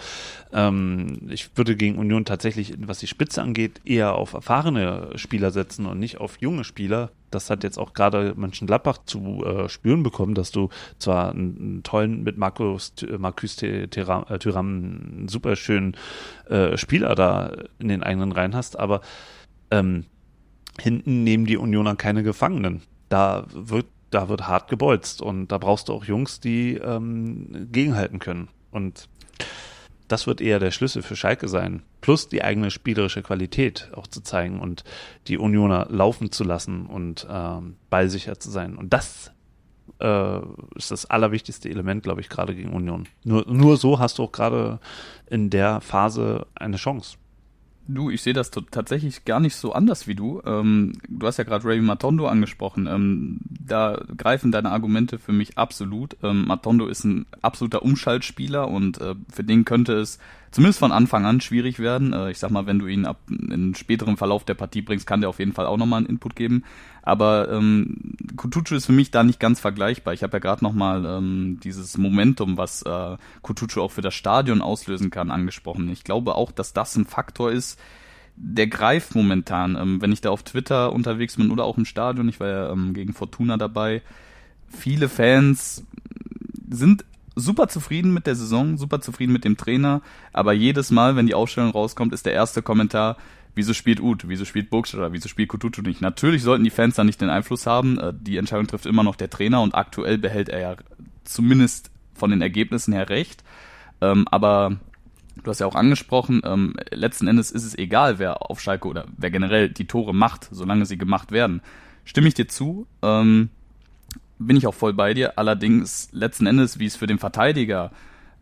C: ähm, ich würde gegen Union tatsächlich, was die Spitze angeht, eher auf erfahrene Spieler setzen und nicht auf junge Spieler. Das hat jetzt auch gerade Mönchengladbach zu äh, spüren bekommen, dass du zwar einen, einen tollen mit Markus, Marcus Thuram einen super schönen äh, Spieler da in den eigenen Reihen hast, aber ähm, hinten nehmen die Unioner keine Gefangenen. Da wird da wird hart gebolzt und da brauchst du auch Jungs, die ähm, gegenhalten können. Und das wird eher der Schlüssel für Schalke sein. Plus die eigene spielerische Qualität auch zu zeigen und die Unioner laufen zu lassen und ähm, ballsicher zu sein. Und das äh, ist das allerwichtigste Element, glaube ich, gerade gegen Union. Nur, nur so hast du auch gerade in der Phase eine Chance.
B: Du, ich sehe das tatsächlich gar nicht so anders wie du. Ähm, du hast ja gerade Ray Matondo angesprochen. Ähm, da greifen deine Argumente für mich absolut. Ähm, Matondo ist ein absoluter Umschaltspieler und äh, für den könnte es zumindest von Anfang an schwierig werden. Äh, ich sag mal, wenn du ihn ab in späteren Verlauf der Partie bringst, kann der auf jeden Fall auch nochmal einen Input geben. Aber ähm, Kutucu ist für mich da nicht ganz vergleichbar. Ich habe ja gerade nochmal ähm, dieses Momentum, was äh, Kutucu auch für das Stadion auslösen kann, angesprochen. Ich glaube auch, dass das ein Faktor ist, der greift momentan. Ähm, wenn ich da auf Twitter unterwegs bin oder auch im Stadion, ich war ja ähm, gegen Fortuna dabei, viele Fans sind super zufrieden mit der Saison, super zufrieden mit dem Trainer, aber jedes Mal, wenn die Aufstellung rauskommt, ist der erste Kommentar, wieso spielt Ut, wieso spielt oder wieso spielt Kututu nicht. Natürlich sollten die Fans da nicht den Einfluss haben, äh, die Entscheidung trifft immer noch der Trainer und aktuell behält er ja zumindest von den Ergebnissen her recht, ähm, aber du hast ja auch angesprochen, ähm, letzten Endes ist es egal, wer auf Schalke oder wer generell die Tore macht, solange sie gemacht werden. Stimme ich dir zu, ähm, bin ich auch voll bei dir. Allerdings letzten Endes, wie es für den Verteidiger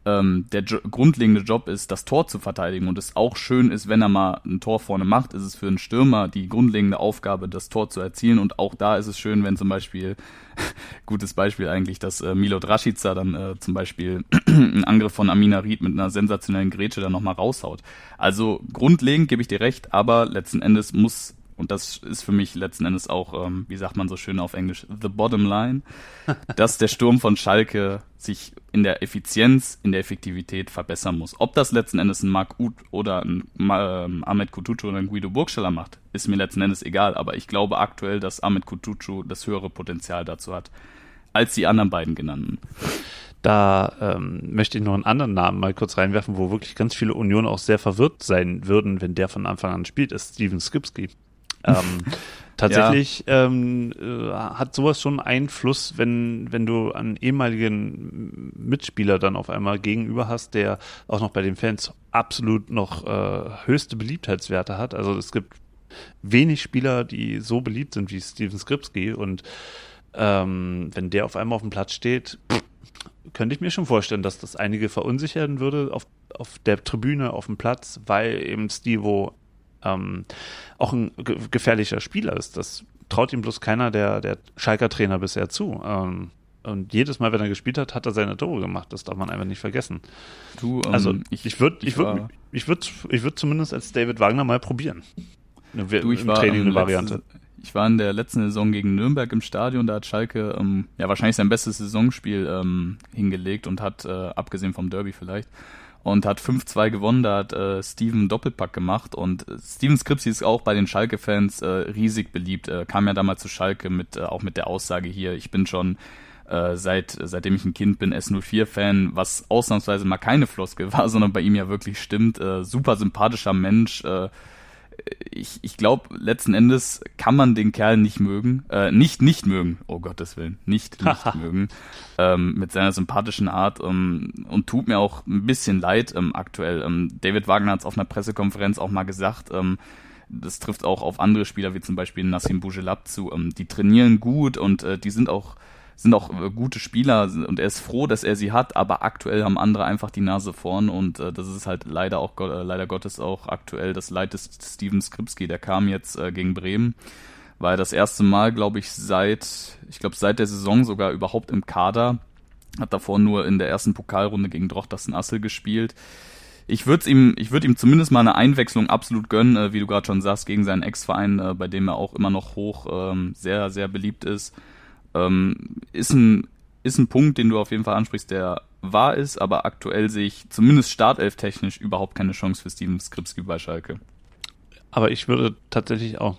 B: ähm, der jo grundlegende Job ist, das Tor zu verteidigen und es auch schön ist, wenn er mal ein Tor vorne macht, ist es für einen Stürmer die grundlegende Aufgabe, das Tor zu erzielen und auch da ist es schön, wenn zum Beispiel, [LAUGHS] gutes Beispiel eigentlich, dass äh, Milo Draschica dann äh, zum Beispiel [CLEARS THROAT] einen Angriff von Amina Ried mit einer sensationellen Grätsche dann nochmal raushaut. Also grundlegend gebe ich dir recht, aber letzten Endes muss und das ist für mich letzten Endes auch, ähm, wie sagt man so schön auf Englisch, the bottom line, [LAUGHS] dass der Sturm von Schalke sich in der Effizienz, in der Effektivität verbessern muss. Ob das letzten Endes ein Marc Uth oder ein ähm, Ahmed Kutucu oder ein Guido Burgstaller macht, ist mir letzten Endes egal, aber ich glaube aktuell, dass Ahmed Kutucu das höhere Potenzial dazu hat, als die anderen beiden genannten.
C: Da ähm, möchte ich noch einen anderen Namen mal kurz reinwerfen, wo wirklich ganz viele Unionen auch sehr verwirrt sein würden, wenn der von Anfang an spielt, ist Steven Skipski. Ähm, [LAUGHS] tatsächlich ja. ähm, äh, hat sowas schon Einfluss, wenn, wenn du einen ehemaligen Mitspieler dann auf einmal gegenüber hast, der auch noch bei den Fans absolut noch äh, höchste Beliebtheitswerte hat. Also es gibt wenig Spieler, die so beliebt sind wie Steven Skripski und ähm, wenn der auf einmal auf dem Platz steht, könnte ich mir schon vorstellen, dass das einige verunsichern würde auf, auf der Tribüne, auf dem Platz, weil eben Stevo ähm, auch ein gefährlicher Spieler ist. Das traut ihm bloß keiner der, der Schalker Trainer bisher zu. Ähm, und jedes Mal, wenn er gespielt hat, hat er seine Tore gemacht. Das darf man einfach nicht vergessen. Du, ähm, also ich, ich würde, ich würde, ich würde, ich würde zumindest als David Wagner mal probieren.
B: Eine, du, ich war Training eine Variante. Letzte, ich war in der letzten Saison gegen Nürnberg im Stadion, da hat Schalke ähm, ja wahrscheinlich sein bestes Saisonspiel ähm, hingelegt und hat, äh, abgesehen vom Derby vielleicht, und hat 5-2 gewonnen. Da hat äh, Steven Doppelpack gemacht und äh, Steven Skripsi ist auch bei den Schalke-Fans äh, riesig beliebt. Äh, kam ja damals zu Schalke mit äh, auch mit der Aussage hier, ich bin schon äh, seit seitdem ich ein Kind bin S04-Fan, was ausnahmsweise mal keine Floskel [LAUGHS] war, sondern bei ihm ja wirklich stimmt. Äh, super sympathischer Mensch. Äh, ich, ich glaube, letzten Endes kann man den Kerl nicht mögen, äh, nicht nicht mögen, oh Gottes Willen, nicht [LAUGHS] nicht mögen, ähm, mit seiner sympathischen Art ähm, und tut mir auch ein bisschen leid ähm, aktuell. Ähm, David Wagner hat es auf einer Pressekonferenz auch mal gesagt, ähm, das trifft auch auf andere Spieler wie zum Beispiel Nassim Bougelab zu. Ähm, die trainieren gut und äh, die sind auch sind auch äh, gute Spieler und er ist froh, dass er sie hat, aber aktuell haben andere einfach die Nase vorn und äh, das ist halt leider auch äh, leider Gottes auch aktuell das Leid des Steven Skripski, der kam jetzt äh, gegen Bremen, war das erste Mal, glaube ich, seit ich glaube seit der Saison sogar überhaupt im Kader, hat davor nur in der ersten Pokalrunde gegen Drochtersen Assel gespielt. Ich würde ihm, ich würde ihm zumindest mal eine Einwechslung absolut gönnen, äh, wie du gerade schon sagst, gegen seinen Ex-Verein, äh, bei dem er auch immer noch hoch ähm, sehr, sehr beliebt ist. Ähm, ist, ein, ist ein Punkt, den du auf jeden Fall ansprichst, der wahr ist, aber aktuell sehe ich zumindest startelftechnisch überhaupt keine Chance für Steven Skripski bei Schalke.
C: Aber ich würde tatsächlich auch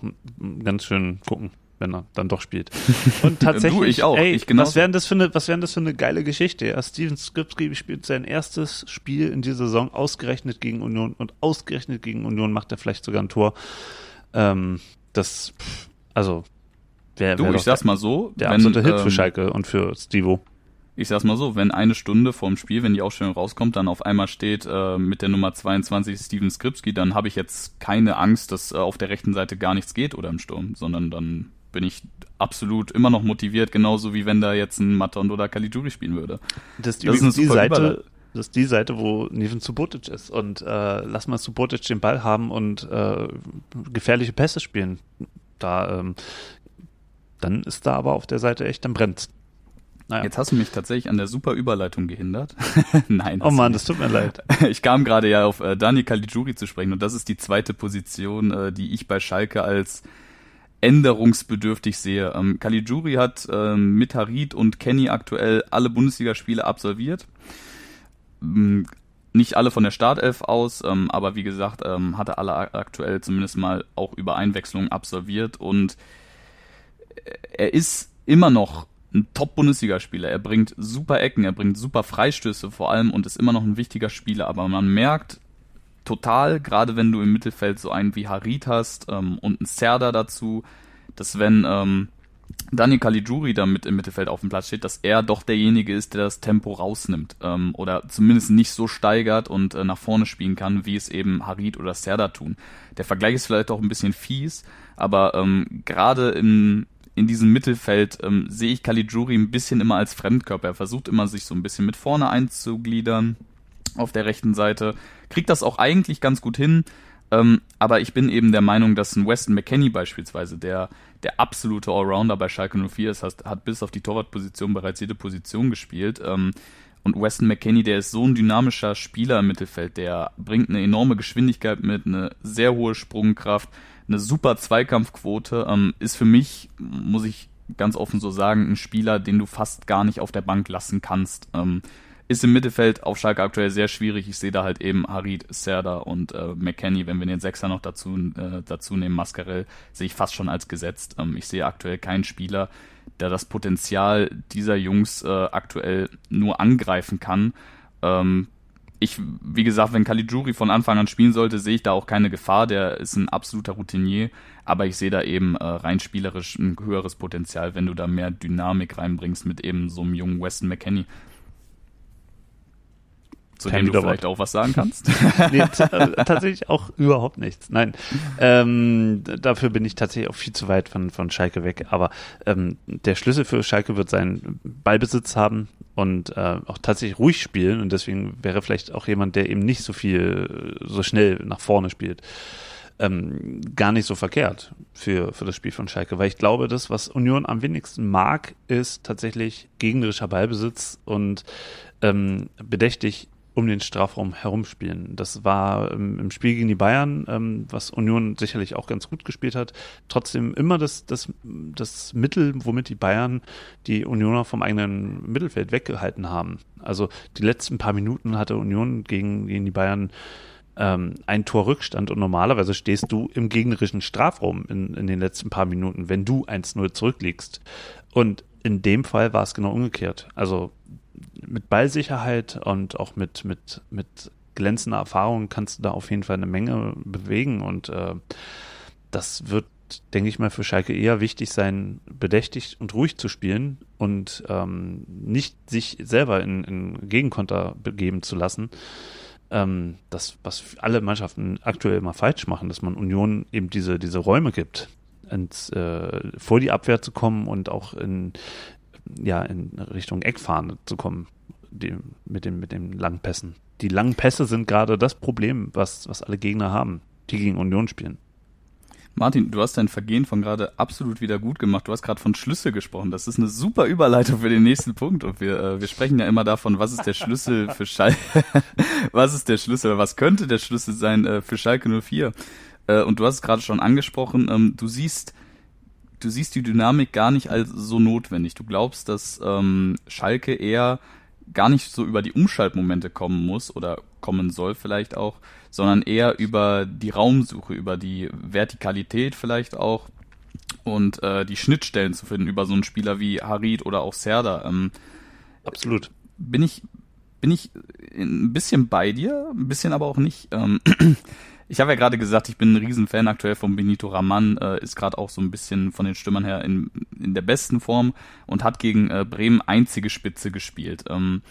C: ganz schön gucken, wenn er dann doch spielt. Und [LAUGHS] tatsächlich, du,
B: ich auch.
C: Ey, ich was wären das für eine, was wären das für eine geile Geschichte? Ja, Steven Skripski spielt sein erstes Spiel in dieser Saison ausgerechnet gegen Union und ausgerechnet gegen Union macht er vielleicht sogar ein Tor. Ähm, das, also
B: Wär, du, ich sag's mal so.
C: Der wenn, absolute Hit ähm, für Schalke und für Stivo.
B: Ich sag's mal so, wenn eine Stunde vorm Spiel, wenn die Ausstellung rauskommt, dann auf einmal steht äh, mit der Nummer 22 Steven Skripski, dann habe ich jetzt keine Angst, dass äh, auf der rechten Seite gar nichts geht oder im Sturm, sondern dann bin ich absolut immer noch motiviert, genauso wie wenn da jetzt ein Maton oder Caligiuri spielen würde.
C: Das, das ist super
B: Seite,
C: Das ist die Seite, wo Neven Subotic ist. Und äh, lass mal Subotic den Ball haben und äh, gefährliche Pässe spielen. Da, ähm, dann ist da aber auf der Seite echt, dann brennt
B: naja. Jetzt hast du mich tatsächlich an der super Überleitung gehindert. [LAUGHS]
C: Nein. Oh man, das tut mir leid. [LAUGHS]
B: Ich kam gerade ja auf äh, Dani Caligiuri zu sprechen und das ist die zweite Position, äh, die ich bei Schalke als änderungsbedürftig sehe. Ähm, Caligiuri hat ähm, mit Harid und Kenny aktuell alle Bundesligaspiele absolviert. Ähm, nicht alle von der Startelf aus, ähm, aber wie gesagt, ähm, hatte alle aktuell zumindest mal auch über Einwechslung absolviert und er ist immer noch ein Top-Bundesligaspieler. Er bringt super Ecken, er bringt super Freistöße vor allem und ist immer noch ein wichtiger Spieler. Aber man merkt total, gerade wenn du im Mittelfeld so einen wie Harit hast ähm, und einen Serda dazu, dass wenn ähm, Daniel Caligiuri da im Mittelfeld auf dem Platz steht, dass er doch derjenige ist, der das Tempo rausnimmt ähm, oder zumindest nicht so steigert und äh, nach vorne spielen kann, wie es eben Harit oder Serda tun. Der Vergleich ist vielleicht auch ein bisschen fies, aber ähm, gerade in, in diesem Mittelfeld ähm, sehe ich Caligiuri ein bisschen immer als Fremdkörper. Er versucht immer, sich so ein bisschen mit vorne einzugliedern auf der rechten Seite. Kriegt das auch eigentlich ganz gut hin. Ähm, aber ich bin eben der Meinung, dass ein Weston McKenney beispielsweise, der der absolute Allrounder bei Schalke 04 ist, hat, hat bis auf die Torwartposition bereits jede Position gespielt. Ähm, und Weston McKenney, der ist so ein dynamischer Spieler im Mittelfeld, der bringt eine enorme Geschwindigkeit mit, eine sehr hohe Sprungkraft, eine super Zweikampfquote, ähm, ist für mich, muss ich ganz offen so sagen, ein Spieler, den du fast gar nicht auf der Bank lassen kannst. Ähm, ist im Mittelfeld auf Schalke aktuell sehr schwierig. Ich sehe da halt eben Harid, Serda und äh, McKenny, wenn wir den Sechser noch dazu, äh, dazu nehmen, Mascarell, sehe ich fast schon als gesetzt. Ähm, ich sehe aktuell keinen Spieler, der das Potenzial dieser Jungs äh, aktuell nur angreifen kann. Ähm, ich, wie gesagt, wenn Caligiuri von Anfang an spielen sollte, sehe ich da auch keine Gefahr. Der ist ein absoluter Routinier, aber ich sehe da eben äh, rein spielerisch ein höheres Potenzial, wenn du da mehr Dynamik reinbringst mit eben so einem jungen Weston McKenney. Zu dem du vielleicht auch was sagen kannst? [LAUGHS]
C: nee, äh, tatsächlich auch überhaupt nichts. Nein, ähm, dafür bin ich tatsächlich auch viel zu weit von, von Schalke weg. Aber ähm, der Schlüssel für Schalke wird sein Ballbesitz haben und äh, auch tatsächlich ruhig spielen. Und deswegen wäre vielleicht auch jemand, der eben nicht so viel, so schnell nach vorne spielt. Ähm, gar nicht so verkehrt für, für das Spiel von Schalke, weil ich glaube, das, was Union am wenigsten mag, ist tatsächlich gegnerischer Ballbesitz und ähm, bedächtig um den Strafraum herumspielen. Das war ähm, im Spiel gegen die Bayern, ähm, was Union sicherlich auch ganz gut gespielt hat, trotzdem immer das, das, das Mittel, womit die Bayern die Unioner vom eigenen Mittelfeld weggehalten haben. Also die letzten paar Minuten hatte Union gegen, gegen die Bayern ähm, ein Tor Rückstand und normalerweise stehst du im gegnerischen Strafraum in, in den letzten paar Minuten, wenn du 1-0 zurückliegst. Und in dem Fall war es genau umgekehrt. Also mit Ballsicherheit und auch mit, mit, mit glänzender Erfahrung kannst du da auf jeden Fall eine Menge bewegen und äh, das wird, denke ich mal, für Schalke eher wichtig sein, bedächtig und ruhig zu spielen und ähm, nicht sich selber in, in Gegenkonter begeben zu lassen. Ähm, das, was alle Mannschaften aktuell immer falsch machen, dass man Union eben diese, diese Räume gibt, ins, äh, vor die Abwehr zu kommen und auch in, ja, in Richtung Eckfahne zu kommen, die, mit, dem, mit den langen Pässen. Die langen Pässe sind gerade das Problem, was, was alle Gegner haben, die gegen Union spielen.
B: Martin, du hast dein Vergehen von gerade absolut wieder gut gemacht. Du hast gerade von Schlüssel gesprochen. Das ist eine super Überleitung für den nächsten Punkt. Und wir, äh, wir sprechen ja immer davon, was ist der Schlüssel für Schalke, [LAUGHS] was ist der Schlüssel, was könnte der Schlüssel sein äh, für Schalke 04? Äh, und du hast es gerade schon angesprochen. Ähm, du siehst du siehst die Dynamik gar nicht als so notwendig. Du glaubst, dass ähm, Schalke eher gar nicht so über die Umschaltmomente kommen muss oder kommen soll vielleicht auch, sondern eher über die Raumsuche, über die Vertikalität vielleicht auch und äh, die Schnittstellen zu finden über so einen Spieler wie Harid oder auch Serda. Ähm,
C: Absolut.
B: Bin ich bin ich ein bisschen bei dir, ein bisschen aber auch nicht. Ähm, ich habe ja gerade gesagt, ich bin ein Riesenfan aktuell von Benito Raman, äh, ist gerade auch so ein bisschen von den Stürmern her in, in der besten Form und hat gegen äh, Bremen einzige Spitze gespielt. Ähm,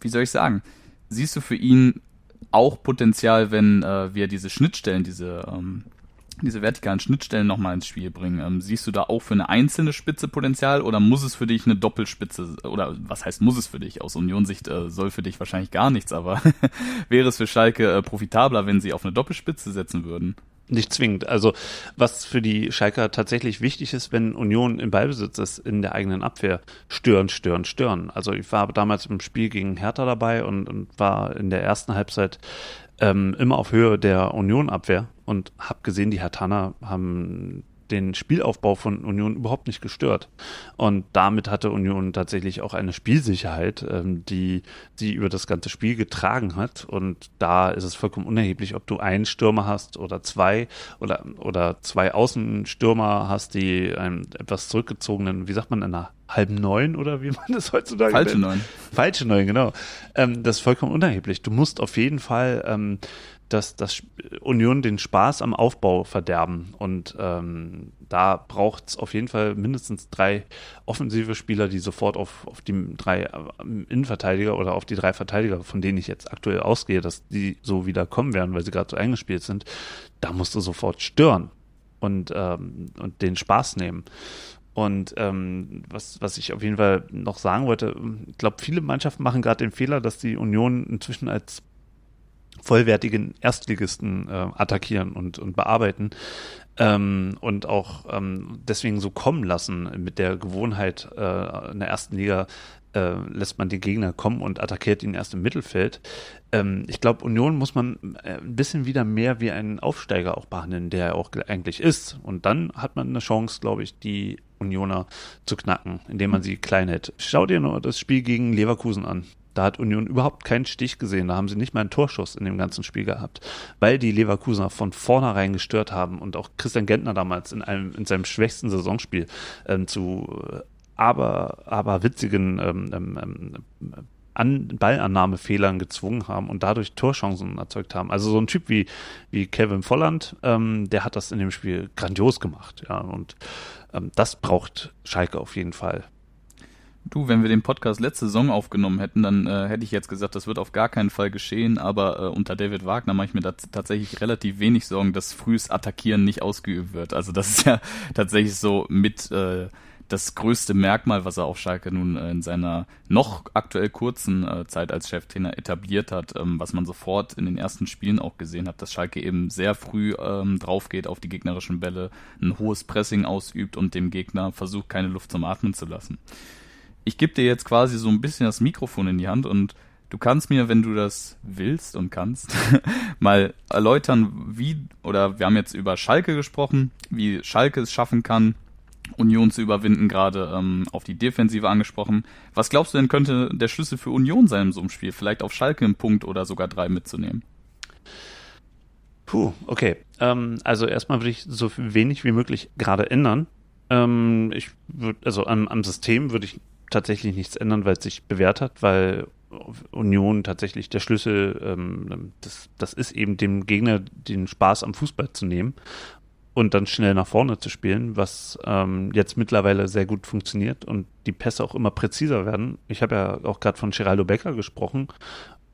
B: wie soll ich sagen? Siehst du für ihn auch Potenzial, wenn äh, wir diese Schnittstellen, diese, ähm, diese vertikalen Schnittstellen nochmal ins Spiel bringen. Ähm, siehst du da auch für eine einzelne Spitze Potenzial oder muss es für dich eine Doppelspitze oder was heißt muss es für dich? Aus Unionssicht äh, soll für dich wahrscheinlich gar nichts, aber [LAUGHS] wäre es für Schalke äh, profitabler, wenn sie auf eine Doppelspitze setzen würden?
C: Nicht zwingend. Also was für die Schalker tatsächlich wichtig ist, wenn Union im Ballbesitz ist, in der eigenen Abwehr, stören, stören, stören. Also ich war damals im Spiel gegen Hertha dabei und, und war in der ersten Halbzeit ähm, immer auf Höhe der Union-Abwehr und habe gesehen, die Hertaner haben den Spielaufbau von Union überhaupt nicht gestört. Und damit hatte Union tatsächlich auch eine Spielsicherheit, ähm, die sie über das ganze Spiel getragen hat. Und da ist es vollkommen unerheblich, ob du einen Stürmer hast oder zwei oder, oder zwei Außenstürmer hast, die einen etwas zurückgezogenen, wie sagt man, einer halben neun oder wie man das heutzutage
B: Falsche neun.
C: Falsche neun, genau. Ähm, das ist vollkommen unerheblich. Du musst auf jeden Fall ähm, dass das Union den Spaß am Aufbau verderben. Und ähm, da braucht es auf jeden Fall mindestens drei offensive Spieler, die sofort auf, auf die drei äh, Innenverteidiger oder auf die drei Verteidiger, von denen ich jetzt aktuell ausgehe, dass die so wieder kommen werden, weil sie gerade so eingespielt sind, da musst du sofort stören und, ähm, und den Spaß nehmen. Und ähm, was, was ich auf jeden Fall noch sagen wollte, ich glaube, viele Mannschaften machen gerade den Fehler, dass die Union inzwischen als vollwertigen Erstligisten äh, attackieren und, und bearbeiten ähm, und auch ähm, deswegen so kommen lassen mit der Gewohnheit äh, in der ersten Liga äh, lässt man den Gegner kommen und attackiert ihn erst im Mittelfeld. Ähm, ich glaube, Union muss man äh, ein bisschen wieder mehr wie einen Aufsteiger auch behandeln, der er auch eigentlich ist. Und dann hat man eine Chance, glaube ich, die Unioner zu knacken, indem man sie klein hält. Schau dir nur das Spiel gegen Leverkusen an. Da hat Union überhaupt keinen Stich gesehen. Da haben sie nicht mal einen Torschuss in dem ganzen Spiel gehabt, weil die Leverkusener von vornherein gestört haben und auch Christian Gentner damals in einem in seinem schwächsten Saisonspiel ähm, zu äh, aber aber witzigen ähm, ähm, ähm, an Ballannahmefehlern gezwungen haben und dadurch Torchancen erzeugt haben. Also so ein Typ wie, wie Kevin Volland, ähm, der hat das in dem Spiel grandios gemacht. Ja, und ähm, das braucht Schalke auf jeden Fall.
B: Du, wenn wir den Podcast letzte Saison aufgenommen hätten, dann äh, hätte ich jetzt gesagt, das wird auf gar keinen Fall geschehen, aber äh, unter David Wagner mache ich mir tatsächlich relativ wenig Sorgen, dass frühes Attackieren nicht ausgeübt wird. Also das ist ja [LAUGHS] tatsächlich so mit äh, das größte Merkmal, was er auf Schalke nun äh, in seiner noch aktuell kurzen äh, Zeit als Cheftrainer etabliert hat, ähm, was man sofort in den ersten Spielen auch gesehen hat, dass Schalke eben sehr früh ähm, drauf geht auf die gegnerischen Bälle, ein hohes Pressing ausübt und dem Gegner versucht, keine Luft zum Atmen zu lassen ich gebe dir jetzt quasi so ein bisschen das Mikrofon in die Hand und du kannst mir, wenn du das willst und kannst, [LAUGHS] mal erläutern, wie, oder wir haben jetzt über Schalke gesprochen, wie Schalke es schaffen kann, Union zu überwinden, gerade ähm, auf die Defensive angesprochen. Was glaubst du denn könnte der Schlüssel für Union sein in so einem Spiel? Vielleicht auf Schalke einen Punkt oder sogar drei mitzunehmen?
C: Puh, okay. Ähm, also erstmal würde ich so wenig wie möglich gerade ändern. Ähm, ich würde, also am, am System würde ich tatsächlich nichts ändern, weil es sich bewährt hat, weil Union tatsächlich der Schlüssel, ähm, das, das ist eben dem Gegner den Spaß am Fußball zu nehmen und dann schnell nach vorne zu spielen, was ähm, jetzt mittlerweile sehr gut funktioniert und die Pässe auch immer präziser werden. Ich habe ja auch gerade von Geraldo Becker gesprochen.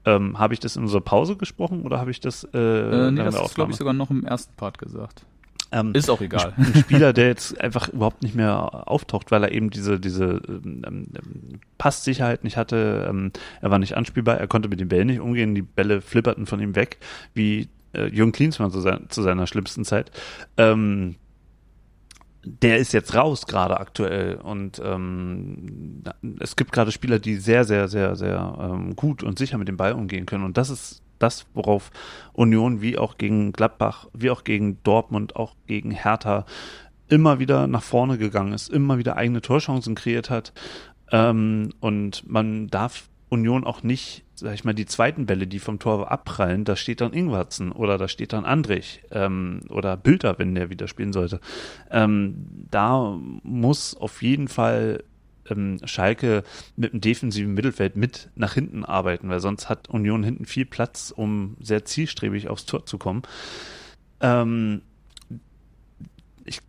C: Ähm, habe ich das in unserer Pause gesprochen oder habe ich das äh,
B: äh nee, das ist, glaube ich, sogar noch im ersten Part gesagt.
C: Ähm, ist auch egal. Ein, Spieler, der jetzt einfach überhaupt nicht mehr auftaucht, weil er eben diese, diese ähm, ähm, Passsicherheit nicht hatte. Ähm, er war nicht anspielbar, er konnte mit den Bällen nicht umgehen, die Bälle flipperten von ihm weg, wie äh, Jürgen Klinsmann zu, sein, zu seiner schlimmsten Zeit. Ähm, der ist jetzt raus gerade aktuell und ähm, es gibt gerade Spieler, die sehr, sehr, sehr, sehr ähm, gut und sicher mit dem Ball umgehen können und das ist das, worauf Union wie auch gegen Gladbach, wie auch gegen Dortmund, auch gegen Hertha immer wieder nach vorne gegangen ist, immer wieder eigene Torchancen kreiert hat. Ähm, und man darf Union auch nicht, sag ich mal, die zweiten Bälle, die vom Tor abprallen, da steht dann Ingwarzen oder da steht dann Andrich ähm, oder Bilder, wenn der wieder spielen sollte. Ähm, da muss auf jeden Fall ähm, Schalke mit dem defensiven Mittelfeld mit nach hinten arbeiten, weil sonst hat Union hinten viel Platz, um sehr zielstrebig aufs Tor zu kommen. Ähm, ich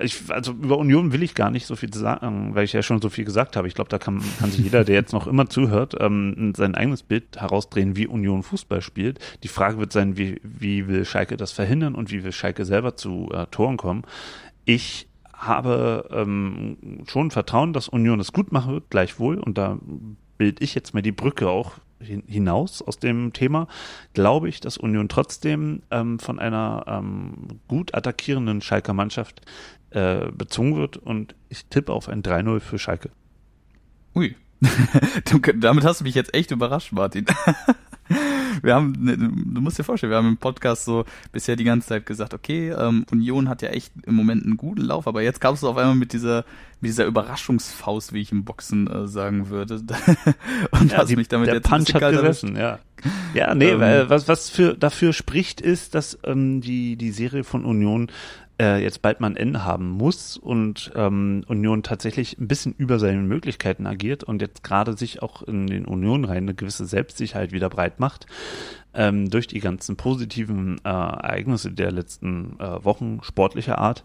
C: ich, also über Union will ich gar nicht so viel sagen, weil ich ja schon so viel gesagt habe. Ich glaube, da kann, kann sich jeder, der jetzt noch immer zuhört, ähm, sein eigenes Bild herausdrehen, wie Union Fußball spielt. Die Frage wird sein, wie, wie will Schalke das verhindern und wie will Schalke selber zu äh, Toren kommen. Ich habe ähm, schon Vertrauen, dass Union es gut machen wird, gleichwohl. Und da bild ich jetzt mal die Brücke auch hinaus aus dem Thema, glaube ich, dass Union trotzdem ähm, von einer ähm, gut attackierenden Schalker Mannschaft äh, bezwungen wird und ich tippe auf ein 3-0 für Schalke.
B: Ui. [LAUGHS] damit hast du mich jetzt echt überrascht, Martin. [LAUGHS] wir haben, ne, du musst dir vorstellen, wir haben im Podcast so bisher die ganze Zeit gesagt, okay, ähm, Union hat ja echt im Moment einen guten Lauf, aber jetzt kamst du auf einmal mit dieser, mit dieser Überraschungsfaust, wie ich im Boxen äh, sagen würde. [LAUGHS]
C: Und ja, hast die, mich damit der jetzt Punch hat gerissen, ja. Ja, nee, ähm, weil was, was für, dafür spricht, ist, dass ähm, die, die Serie von Union äh, jetzt bald mal ein Ende haben muss und ähm, Union tatsächlich ein bisschen über seine Möglichkeiten agiert und jetzt gerade sich auch in den Union rein eine gewisse Selbstsicherheit wieder breit macht ähm, durch die ganzen positiven äh, Ereignisse der letzten äh, Wochen sportlicher Art.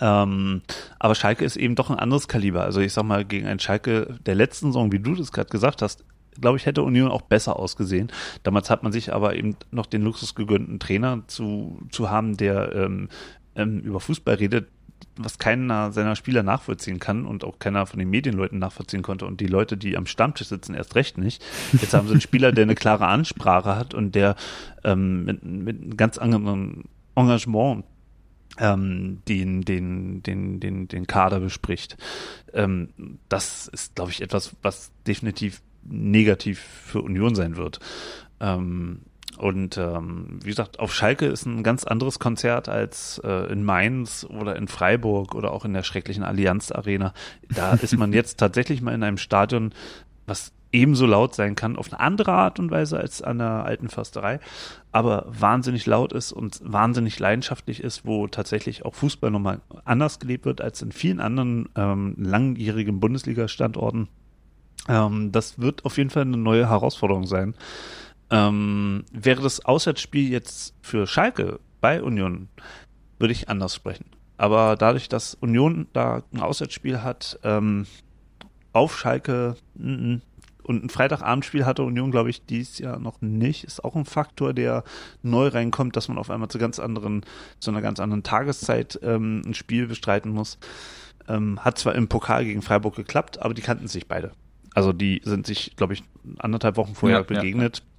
C: Ähm, aber Schalke ist eben doch ein anderes Kaliber. Also ich sag mal, gegen einen Schalke der letzten Saison, wie du das gerade gesagt hast, glaube ich, hätte Union auch besser ausgesehen. Damals hat man sich aber eben noch den Luxus gegönnt, einen Trainer zu, zu haben, der ähm, ähm, über Fußball redet, was keiner seiner Spieler nachvollziehen kann und auch keiner von den Medienleuten nachvollziehen konnte und die Leute, die am Stammtisch sitzen, erst recht nicht. Jetzt haben sie einen Spieler, der eine klare Ansprache hat und der ähm, mit, mit ganz anderen Engagement ähm, den, den, den, den, den Kader bespricht. Ähm, das ist, glaube ich, etwas, was definitiv negativ für Union sein wird. Ähm, und ähm, wie gesagt, auf Schalke ist ein ganz anderes Konzert als äh, in Mainz oder in Freiburg oder auch in der schrecklichen Allianz Arena. Da [LAUGHS] ist man jetzt tatsächlich mal in einem Stadion, was ebenso laut sein kann, auf eine andere Art und Weise als an der alten Försterei, aber wahnsinnig laut ist und wahnsinnig leidenschaftlich ist, wo tatsächlich auch Fußball nochmal anders gelebt wird als in vielen anderen ähm, langjährigen Bundesliga-Standorten. Ähm, das wird auf jeden Fall eine neue Herausforderung sein. Ähm, wäre das Auswärtsspiel jetzt für Schalke bei Union, würde ich anders sprechen. Aber dadurch, dass Union da ein Auswärtsspiel hat, ähm, auf Schalke n -n. und ein Freitagabendspiel hatte Union, glaube ich, dies Jahr noch nicht, ist auch ein Faktor, der neu reinkommt, dass man auf einmal zu ganz anderen, zu einer ganz anderen Tageszeit ähm, ein Spiel bestreiten muss. Ähm, hat zwar im Pokal gegen Freiburg geklappt, aber die kannten sich beide. Also die sind sich, glaube ich, anderthalb Wochen vorher ja, begegnet. Ja.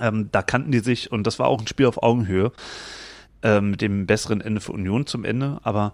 C: Ähm, da kannten die sich und das war auch ein Spiel auf Augenhöhe äh, mit dem besseren Ende für Union zum Ende. Aber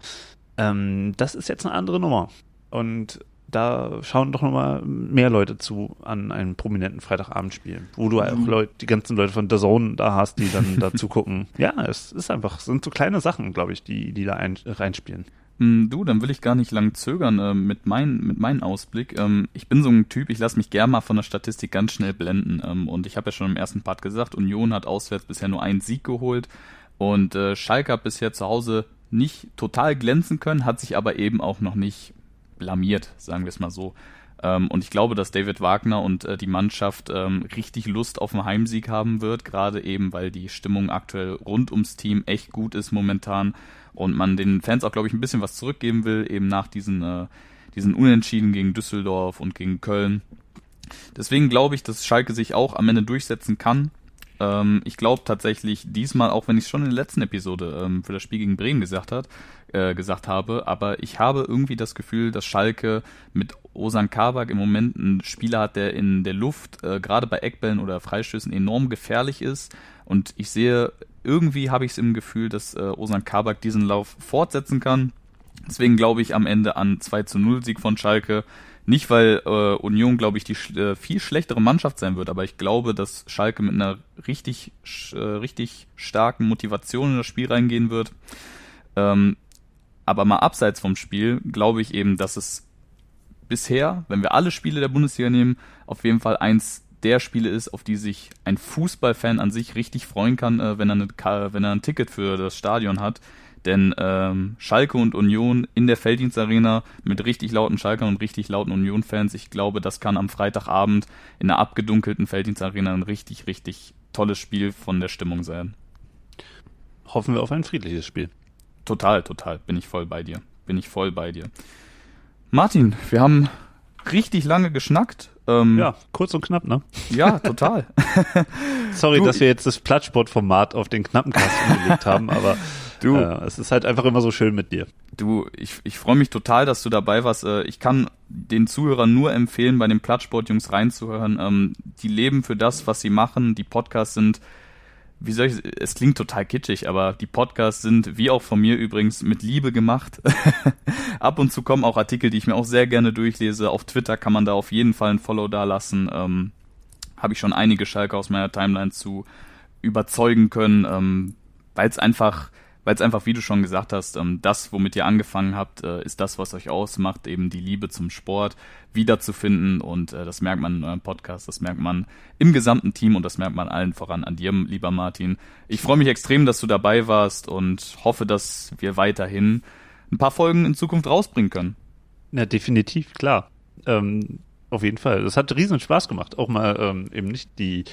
C: ähm, das ist jetzt eine andere Nummer. Und da schauen doch nochmal mehr Leute zu an einem prominenten Freitagabendspiel, wo du auch mhm. Leute, die ganzen Leute von The Zone da hast, die dann [LAUGHS] dazu gucken. Ja, es ist einfach, es sind so kleine Sachen, glaube ich, die, die da ein, reinspielen.
B: Hm, du, dann will ich gar nicht lang zögern äh, mit, mein, mit meinem Ausblick. Ähm, ich bin so ein Typ, ich lasse mich gern mal von der Statistik ganz schnell blenden. Ähm, und ich habe ja schon im ersten Part gesagt, Union hat auswärts bisher nur einen Sieg geholt. Und äh, Schalke hat bisher zu Hause nicht total glänzen können, hat sich aber eben auch noch nicht blamiert, sagen wir es mal so. Ähm, und ich glaube, dass David Wagner und äh, die Mannschaft ähm, richtig Lust auf einen Heimsieg haben wird, gerade eben, weil die Stimmung aktuell rund ums Team echt gut ist momentan und man den Fans auch, glaube ich, ein bisschen was zurückgeben will, eben nach diesen, äh, diesen Unentschieden gegen Düsseldorf und gegen Köln. Deswegen glaube ich, dass Schalke sich auch am Ende durchsetzen kann. Ähm, ich glaube tatsächlich diesmal, auch wenn ich es schon in der letzten Episode ähm, für das Spiel gegen Bremen gesagt hat, äh, gesagt habe, aber ich habe irgendwie das Gefühl, dass Schalke mit Osan Kabak im Moment einen Spieler hat, der in der Luft, äh, gerade bei Eckbällen oder Freistößen, enorm gefährlich ist. Und ich sehe irgendwie habe ich es im Gefühl, dass äh, Osan Kabak diesen Lauf fortsetzen kann. Deswegen glaube ich am Ende an 2 zu 0 Sieg von Schalke. Nicht, weil äh, Union, glaube ich, die äh, viel schlechtere Mannschaft sein wird, aber ich glaube, dass Schalke mit einer richtig, äh, richtig starken Motivation in das Spiel reingehen wird. Ähm, aber mal abseits vom Spiel glaube ich eben, dass es bisher, wenn wir alle Spiele der Bundesliga nehmen, auf jeden Fall eins der Spiele ist, auf die sich ein Fußballfan an sich richtig freuen kann, äh, wenn, er eine, wenn er ein Ticket für das Stadion hat. Denn ähm, Schalke und Union in der Felddienstarena mit richtig lauten Schalkern und richtig lauten Union-Fans, ich glaube, das kann am Freitagabend in einer abgedunkelten Felddienstarena ein richtig, richtig tolles Spiel von der Stimmung sein.
C: Hoffen wir auf ein friedliches Spiel.
B: Total, total. Bin ich voll bei dir. Bin ich voll bei dir. Martin, wir haben richtig lange geschnackt.
C: Ähm, ja, kurz und knapp, ne?
B: Ja, total. [LAUGHS]
C: Sorry, du, dass wir jetzt das Plattsport-Format auf den knappen Cast [LAUGHS] umgelegt haben, aber du, äh, es ist halt einfach immer so schön mit dir.
B: Du, ich, ich freue mich total, dass du dabei warst. Äh, ich kann den Zuhörern nur empfehlen, bei den Plattsport-Jungs reinzuhören. Ähm, die leben für das, was sie machen. Die Podcasts sind wie soll ich, es klingt total kitschig, aber die Podcasts sind, wie auch von mir übrigens, mit Liebe gemacht. [LAUGHS] Ab und zu kommen auch Artikel, die ich mir auch sehr gerne durchlese. Auf Twitter kann man da auf jeden Fall ein Follow da lassen. Ähm, Habe ich schon einige Schalke aus meiner Timeline zu überzeugen können, ähm, weil es einfach weil es einfach, wie du schon gesagt hast, ähm, das, womit ihr angefangen habt, äh, ist das, was euch ausmacht, eben die Liebe zum Sport wiederzufinden und äh, das merkt man in eurem Podcast, das merkt man im gesamten Team und das merkt man allen voran an dir, lieber Martin. Ich freue mich extrem, dass du dabei warst und hoffe, dass wir weiterhin ein paar Folgen in Zukunft rausbringen können.
C: Ja, definitiv, klar. Ähm, auf jeden Fall. Das hat riesen Spaß gemacht, auch mal ähm, eben nicht die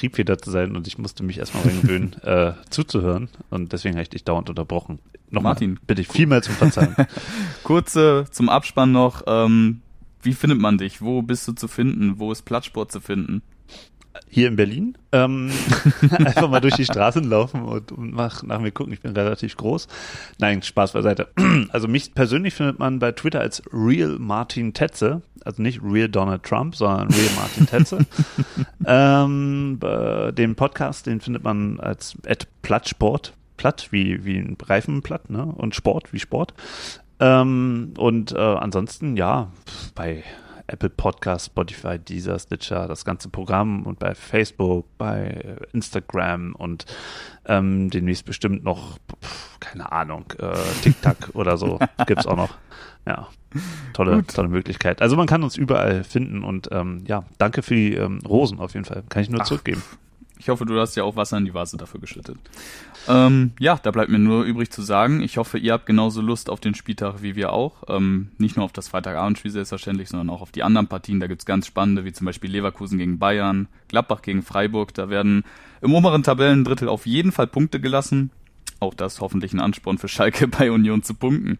C: Triebfeder zu sein und ich musste mich erstmal gewöhnen, [LAUGHS] äh, zuzuhören und deswegen habe ich dich dauernd unterbrochen.
B: Nochmal, Martin,
C: bitte ich vielmals um Verzeihen. [LAUGHS]
B: Kurze zum Abspann noch, ähm, wie findet man dich? Wo bist du zu finden? Wo ist Plattsport zu finden?
C: Hier in Berlin. Ähm, [LAUGHS] einfach mal durch die Straßen laufen und, und nach, nach mir gucken. Ich bin relativ groß. Nein, Spaß beiseite. [CLEARS THROAT] Also mich persönlich findet man bei Twitter als Real Martin Tetze. Also nicht Real Donald Trump, sondern Real Martin Tetze. [LAUGHS] ähm, den Podcast, den findet man als at Plattsport. Platt wie, wie ein Reifenplatt, ne? Und Sport wie Sport. Ähm, und äh, ansonsten, ja, bei Apple Podcast, Spotify, Deezer, Stitcher, das ganze Programm und bei Facebook, bei Instagram und ähm, demnächst bestimmt noch, keine Ahnung, äh, TikTok [LAUGHS] oder so gibt's auch noch. Ja, tolle, tolle Möglichkeit. Also man kann uns überall finden und ähm, ja, danke für die ähm, Rosen auf jeden Fall. Kann ich nur Ach, zurückgeben.
B: Ich hoffe, du hast ja auch Wasser in die Vase dafür geschüttet. Ähm, ja, da bleibt mir nur übrig zu sagen, ich hoffe, ihr habt genauso Lust auf den Spieltag wie wir auch. Ähm, nicht nur auf das Freitagabendspiel selbstverständlich, sondern auch auf die anderen Partien. Da gibt's ganz spannende, wie zum Beispiel Leverkusen gegen Bayern, Gladbach gegen Freiburg. Da werden im oberen Tabellendrittel auf jeden Fall Punkte gelassen. Auch das hoffentlich ein Ansporn für Schalke bei Union zu punkten.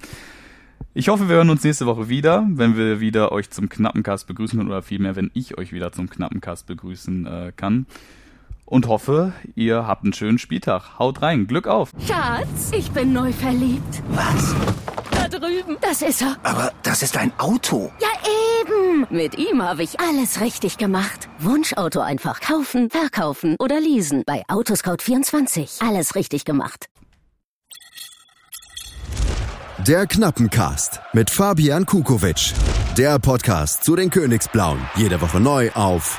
B: Ich hoffe, wir hören uns nächste Woche wieder, wenn wir wieder euch zum Knappencast begrüßen können oder vielmehr, wenn ich euch wieder zum Knappencast begrüßen äh, kann und hoffe, ihr habt einen schönen Spieltag. Haut rein, Glück auf.
D: Schatz, ich bin neu verliebt.
E: Was?
D: Da drüben. Das ist er.
E: Aber das ist ein Auto.
D: Ja, eben. Mit ihm habe ich alles richtig gemacht. Wunschauto einfach kaufen, verkaufen oder leasen. Bei Autoscout24. Alles richtig gemacht.
A: Der Knappencast mit Fabian Kukowitsch. Der Podcast zu den Königsblauen. Jede Woche neu auf